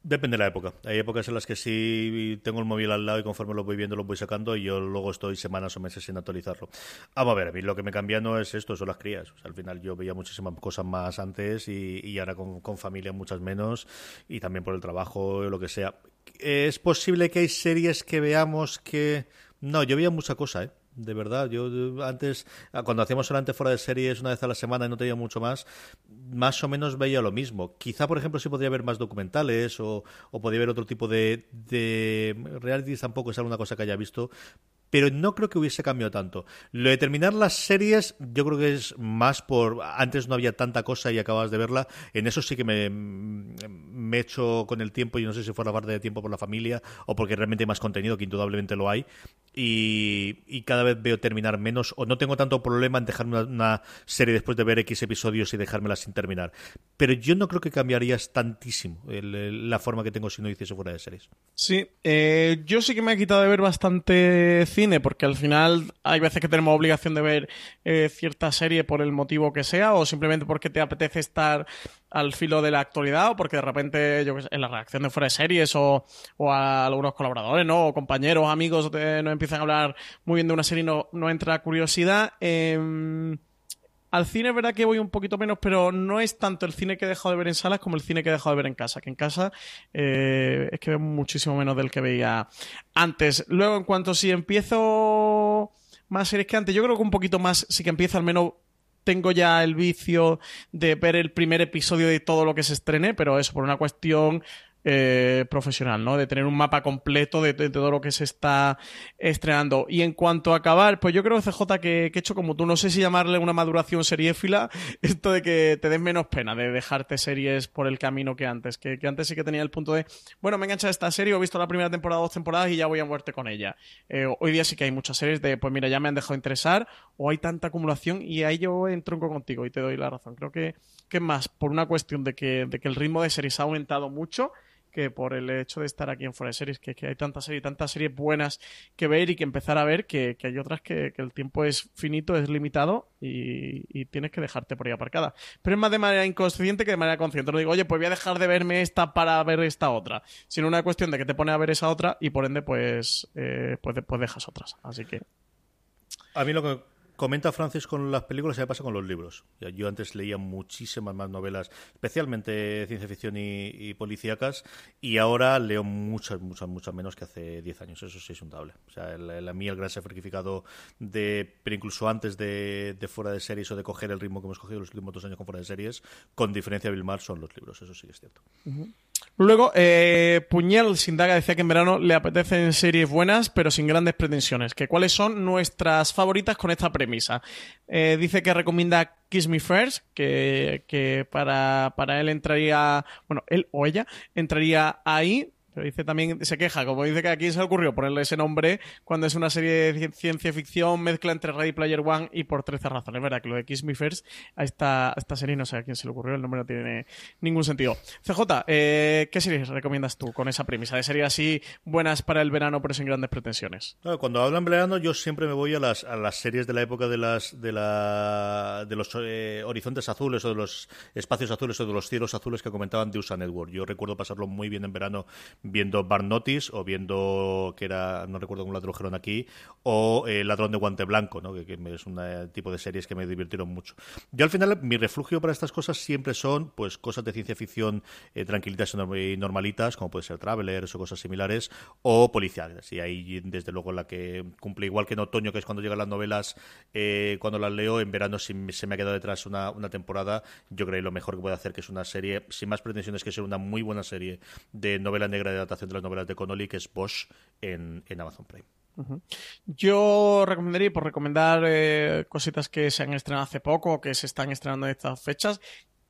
Depende de la época. Hay épocas en las que sí tengo el móvil al lado y conforme lo voy viendo lo voy sacando y yo luego estoy semanas o meses sin actualizarlo. Vamos a ver, a mí lo que me cambia no es esto, son las crías. al final yo veía muchísimas cosas más antes y, ahora con, familia muchas menos y también por el trabajo o lo que sea. Es posible que hay series que veamos que... No, yo veía mucha cosa, ¿eh? de verdad. Yo antes, ah, cuando hacíamos solamente fuera de series una vez a la semana y no tenía mucho más, más o menos veía lo mismo. Quizá, por ejemplo, sí podría ver más documentales o, o podría ver otro tipo de, de realities, tampoco es alguna cosa que haya visto, pero no creo que hubiese cambiado tanto. Lo de terminar las series, yo creo que es más por. Antes no había tanta cosa y acabas de verla. En eso sí que me, me echo con el tiempo, y no sé si fuera parte de tiempo por la familia o porque realmente hay más contenido, que indudablemente lo hay. Y, cada vez veo terminar menos, o no tengo tanto problema en dejarme una, serie después de ver X episodios y dejármela sin terminar. Pero yo no creo que cambiarías tantísimo la forma que tengo si no hiciese fuera de series. Sí, eh, yo sí que me he quitado de ver bastante porque al final hay veces que tenemos obligación de ver eh, cierta serie por el motivo que sea, o simplemente porque te apetece estar al filo de la actualidad, o porque de repente, yo en la reacción de fuera de series, o, a algunos colaboradores, ¿no? O compañeros, amigos, nos empiezan a hablar muy bien de una serie y no, no entra curiosidad. Eh, al cine es verdad que voy un poquito menos, pero no es tanto el cine que he dejado de ver en salas como el cine que he dejado de ver en casa. Que en casa eh, es que veo muchísimo menos del que veía antes. Luego, en cuanto si empiezo más series que antes, yo creo que un poquito más, sí que empiezo al menos tengo ya el vicio de ver el primer episodio de todo lo que se estrene, pero eso por una cuestión eh, profesional, ¿no? De tener un mapa completo de, todo lo que se está estrenando. Y en cuanto a acabar, pues yo creo, CJ, que, he hecho como tú, no sé si llamarle una maduración seriéfila, esto de que te des menos pena de dejarte series por el camino que antes, que, antes sí que tenía el punto de, bueno, me engancha esta serie, he visto la primera temporada, dos temporadas y ya voy a muerte con ella. Eh, hoy día sí que hay muchas series de, pues mira, ya me han dejado interesar, o hay tanta acumulación y ahí yo entronco contigo y te doy la razón. Creo que, que más por una cuestión de que, de que el ritmo de series ha aumentado mucho que por el hecho de estar aquí en Fuera Series, que, que hay tantas series, tantas series buenas que ver y que empezar a ver que, hay otras que, el tiempo es finito, es limitado y, tienes que dejarte por ahí aparcada. Pero es más de manera inconsciente que de manera consciente. No digo, oye, pues voy a dejar de verme esta para ver esta otra, sino una cuestión de que te pone a ver esa otra y por ende, pues, eh, pues, pues dejas otras. Así que. A mí lo que comenta Francis con las películas y me pasa con los libros. Yo antes leía muchísimas más novelas, especialmente ciencia ficción y, policíacas, y ahora leo muchas, muchas, muchas menos que hace 10 años. Eso sí es un table. O sea, el, a mí el gran sacrificado de, pero incluso antes de, fuera de series o de coger el ritmo que hemos cogido los últimos dos años con fuera de series, con diferencia Bill Maher, son los libros. Eso sí es cierto. Luego, eh, Puñal Sindaga decía que en verano le apetecen series buenas, pero sin grandes pretensiones. Que cuáles son nuestras favoritas con esta premisa. Eh, dice que recomienda Kiss Me First, que, que para, para él entraría, bueno, él o ella entraría ahí pero dice también, se queja, como dice que aquí se le ocurrió ponerle ese nombre cuando es una serie de ciencia ficción, mezcla entre Ready Player One y por 13 razones. verdad que lo de Kiss Me a esta, esta serie no sé a quién se le ocurrió, el nombre no tiene ningún sentido. CJ, eh, ¿qué series recomiendas tú con esa premisa de series así buenas para el verano pero sin grandes pretensiones? cuando hablan verano yo siempre me voy a las, a las series de la época de las de la de los eh, horizontes azules o de los espacios azules o de los cielos azules que comentaban de USA Network. Yo recuerdo pasarlo muy bien en verano viendo Bar Notice o viendo, que era, no recuerdo cómo la tradujeron aquí, o El ladrón de guante blanco, ¿no? que, es un eh, tipo de series que me divirtieron mucho. Yo al final, mi refugio para estas cosas siempre son pues cosas de ciencia ficción eh, tranquilitas y normalitas, como puede ser Travelers o cosas similares, o policiales. Y ahí, desde luego, la que cumple igual que en otoño, que es cuando llegan las novelas, eh, cuando las leo, en verano si se me ha quedado detrás una, una temporada, yo creo que lo mejor que puedo hacer que es una serie, sin más pretensiones que ser una muy buena serie de novela negra de adaptación de las novelas de Connolly, que es Bosch en, Amazon Prime. Yo recomendaría, por recomendar eh, cositas que se han estrenado hace poco o que se están estrenando en estas fechas,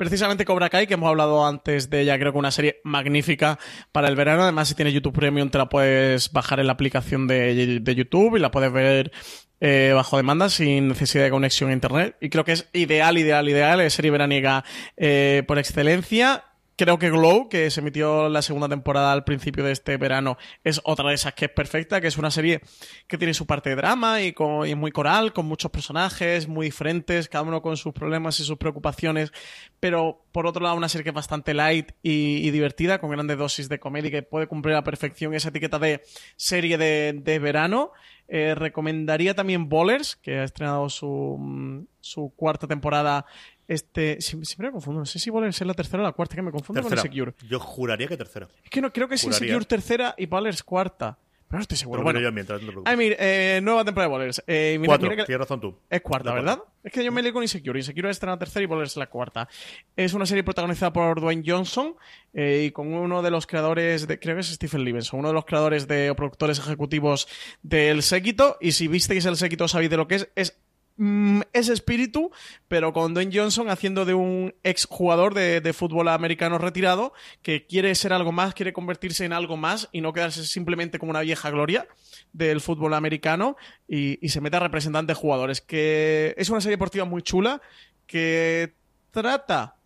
precisamente Cobra Kai, que hemos hablado antes de ella, creo que una serie magnífica para el verano. Además, si tienes YouTube Premium, te la puedes bajar en la aplicación de, YouTube y la puedes ver eh, bajo demanda sin necesidad de conexión a Internet. Y creo que es ideal, ideal, ideal. Es serie veraniega eh, por excelencia creo que Glow, que se emitió la segunda temporada al principio de este verano, es otra de esas que es perfecta, que es una serie que tiene su parte de drama y, y es muy coral, con muchos personajes muy diferentes, cada uno con sus problemas y sus preocupaciones, pero por otro lado una serie que es bastante light y, y divertida, con grandes dosis de comedia que puede cumplir a perfección esa etiqueta de serie de verano. Eh, recomendaría también Bowlers, que ha estrenado su, mm, su cuarta temporada este, siempre, me confundo. No sé si Ballers es la tercera o la cuarta, que me confundo Tercera. con Insecure. Yo juraría que tercera. Es que no creo que es Juraría. Insecure tercera y Ballers cuarta. Pero no estoy seguro. Bueno, miro yo mientras, no te preocupes. Ay, mira, eh, nueva temporada de Ballers. Eh, mira- Cuatro, mira que- tienes razón tú. Es cuarta, La ¿verdad? cuarta. Es que yo me leí con Insecure. Insecure es la tercera y Ballers la cuarta. Es una serie protagonizada por Dwayne Johnson eh, y con uno de los creadores de. Creo que es Stephen Levinson, uno de los creadores de o productores ejecutivos del Séquito. Y si visteis el Séquito, sabéis de lo que es. Es mm, ese espíritu, pero con Dwayne Johnson haciendo de un ex jugador de, de fútbol americano retirado que quiere ser algo más, quiere convertirse en algo más y no quedarse simplemente como una vieja gloria del fútbol americano y, y se mete a representantes jugadores. Que es una serie deportiva muy chula que trata.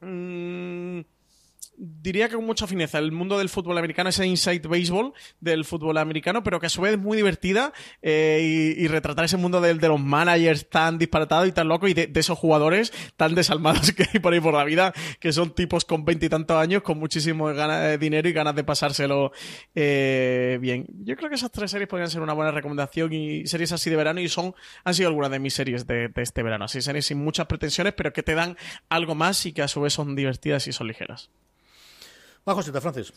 mm, diría que con mucha fineza el mundo del fútbol americano, ese inside baseball del fútbol americano, pero que a su vez es muy divertida eh, y, retratar ese mundo del- de, los managers tan disparatados y tan locos y de, de esos jugadores tan desalmados que hay por ahí por la vida, que son tipos con veintitantos años, con muchísimo gana- de dinero y ganas de pasárselo eh, bien. Yo creo que esas tres series podrían ser una buena recomendación y series así de verano y son han sido algunas de mis series de, de este verano. Así series sin muchas pretensiones, pero que te dan algo más y que a su vez son divertidas y son ligeras. Va, Josita Francis.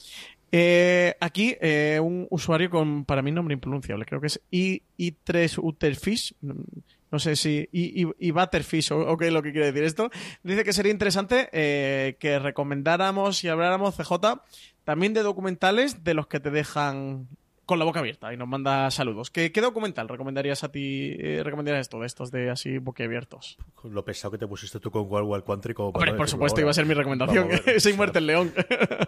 Eh, aquí, eh, un usuario con, para mí, nombre impronunciable. Creo que es I, I3 Uterfish. No sé si. I, I Butterfish, o o qué es lo que quiere decir esto. Dice que sería interesante eh, que recomendáramos y habláramos, CJ, también de documentales de los que te dejan con la boca abierta y nos manda saludos. ¿Qué, qué documental recomendarías a ti? eh, recomendarías esto, de estos de así boquiabiertos? Lo pesado que te pusiste tú con Wild Country. Como para Hombre, no por supuesto, ahora. iba a ser mi recomendación. Ver. Soy muerte el león.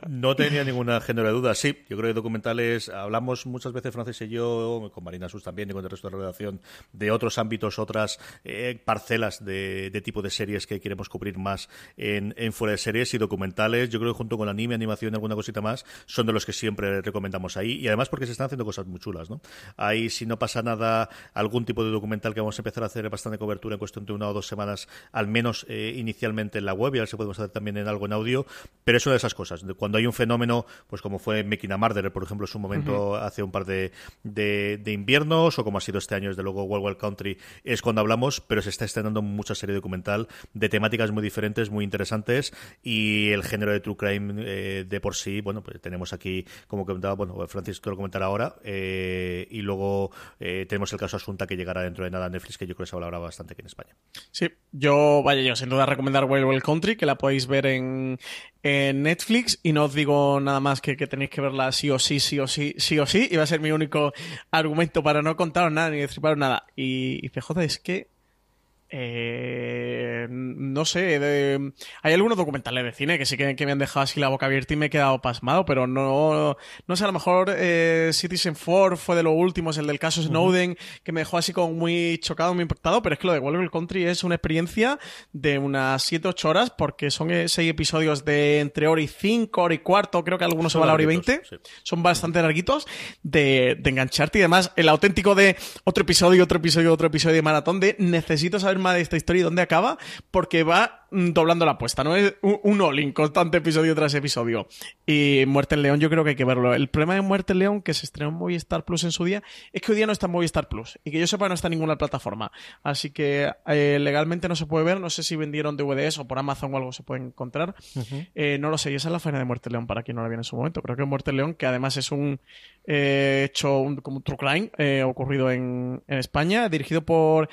No tenía ninguna género de duda. Sí, yo creo que documentales, hablamos muchas veces, Francis y yo, con Marina Sus también y con el resto de la redacción, de otros ámbitos, otras eh, parcelas de, de tipo de series que queremos cubrir más en, en fuera de series y documentales. Yo creo que junto con anime, animación y alguna cosita más, son de los que siempre recomendamos ahí. Y además porque se están haciendo cosas muy chulas, ¿no? Ahí, si no pasa nada, algún tipo de documental que vamos a empezar a hacer bastante cobertura en cuestión de una o dos semanas, al menos eh, inicialmente en la web, y ahora se podemos hacer también en algo en audio, pero es una de esas cosas. Cuando hay un fenómeno, pues como fue Making a Murderer, por ejemplo, en su momento Ujú. hace un par de, de, de inviernos, o como ha sido este año, desde luego, Wild Wild Country, es cuando hablamos, pero se está estrenando mucha serie documental de temáticas muy diferentes, muy interesantes, y el género de True Crime eh, de por sí, bueno, pues tenemos aquí, como comentaba, bueno, Francisco lo comentará ahora, eh, y luego eh, tenemos el caso Asunta que llegará dentro de nada a Netflix, que yo creo que se hablará bastante aquí en España. Sí, yo, vaya, yo sin duda recomendar Wild Wild Country, que la podéis ver en, en Netflix, y no os digo nada más que que tenéis que verla sí o sí, sí o sí, sí o sí, y va a ser mi único argumento para no contaros nada ni destriparos nada. Y, y CJ, es que eh, no sé, de- hay algunos documentales de cine que sí que, que me han dejado así la boca abierta y me he quedado pasmado, pero no, no sé, a lo mejor eh, Citizen Four fue de los últimos, el del caso Snowden, que me dejó así como muy chocado, muy impactado, pero es que lo de Wild Country es una experiencia de unas 7-8 horas, porque son 6 episodios de entre hora y 5, hora y cuarto, creo que algunos se Son van a la hora y larguitos, 20, son bastante larguitos, de, de engancharte y además el auténtico de otro episodio, otro episodio, otro episodio de maratón de necesito saber de esta historia y dónde acaba, porque va doblando la apuesta, no es un, un all-in constante episodio tras episodio. Y Muerte en León yo creo que hay que verlo. El problema de Muerte en León, que se estrenó en Movistar Plus en su día, es que hoy día no está en Movistar Plus y que yo sepa no está en ninguna plataforma. Así que eh, legalmente no se puede ver, no sé si vendieron DVDs o por Amazon o algo se puede encontrar. Eh, no lo sé, y esa es la faena de Muerte en León para quien no la viene en su momento. Creo que Muerte en León, que además es un eh, hecho un- como un true crime eh, ocurrido en, en España, dirigido por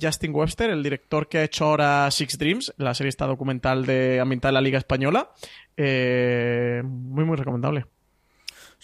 Justin Webster, el director que ha hecho ahora Six Dreams, la serie esta documental de ambiental de la Liga Española. Eh, muy, muy recomendable.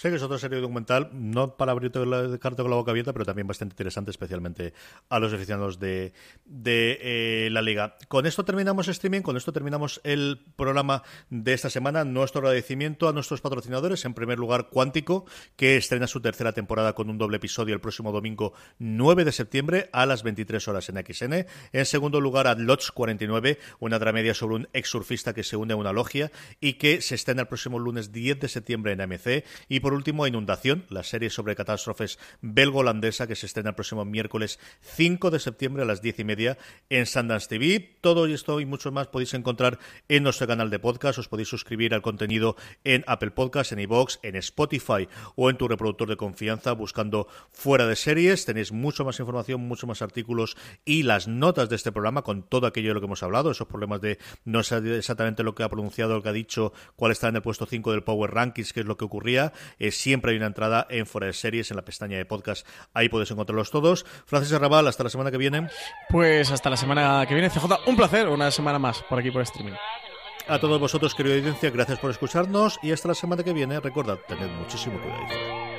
Sé que es otra serie documental, no para abrirte la carta con la boca abierta, pero también bastante interesante, especialmente a los aficionados de, eh, la liga. Con esto terminamos streaming, con esto terminamos el programa de esta semana. Nuestro agradecimiento a nuestros patrocinadores. En primer lugar, Cuántico, que estrena su tercera temporada con un doble episodio el próximo domingo 9 de septiembre a las 23 horas en XN. En segundo lugar, a Lodge 49, una dramedia sobre un ex surfista que se une a una logia y que se estrena el próximo lunes 10 de septiembre en AMC. Y último, Inundación, la serie sobre catástrofes belgo-holandesa que se estrena el próximo miércoles 5 de septiembre a las 10 y media en Sundance TV. Todo esto y mucho más podéis encontrar en nuestro canal de podcast. Os podéis suscribir al contenido en Apple Podcasts, en iVoox, en Spotify o en tu reproductor de confianza buscando fuera de series. Tenéis mucho más información, mucho más artículos y las notas de este programa con todo aquello de lo que hemos hablado, esos problemas de no sé exactamente lo que ha pronunciado, lo que ha dicho, cuál está en el puesto 5 del Power Rankings, qué es lo que ocurría. Eh, siempre hay una entrada en fuera de series, en la pestaña de podcast. Ahí podéis encontrarlos todos. Francis Arrabal, hasta la semana que viene. Pues hasta la semana que viene, CJ. Un placer, una semana más por aquí por streaming. A todos vosotros, querida audiencia, gracias por escucharnos y hasta la semana que viene. Recordad, tened muchísimo cuidado.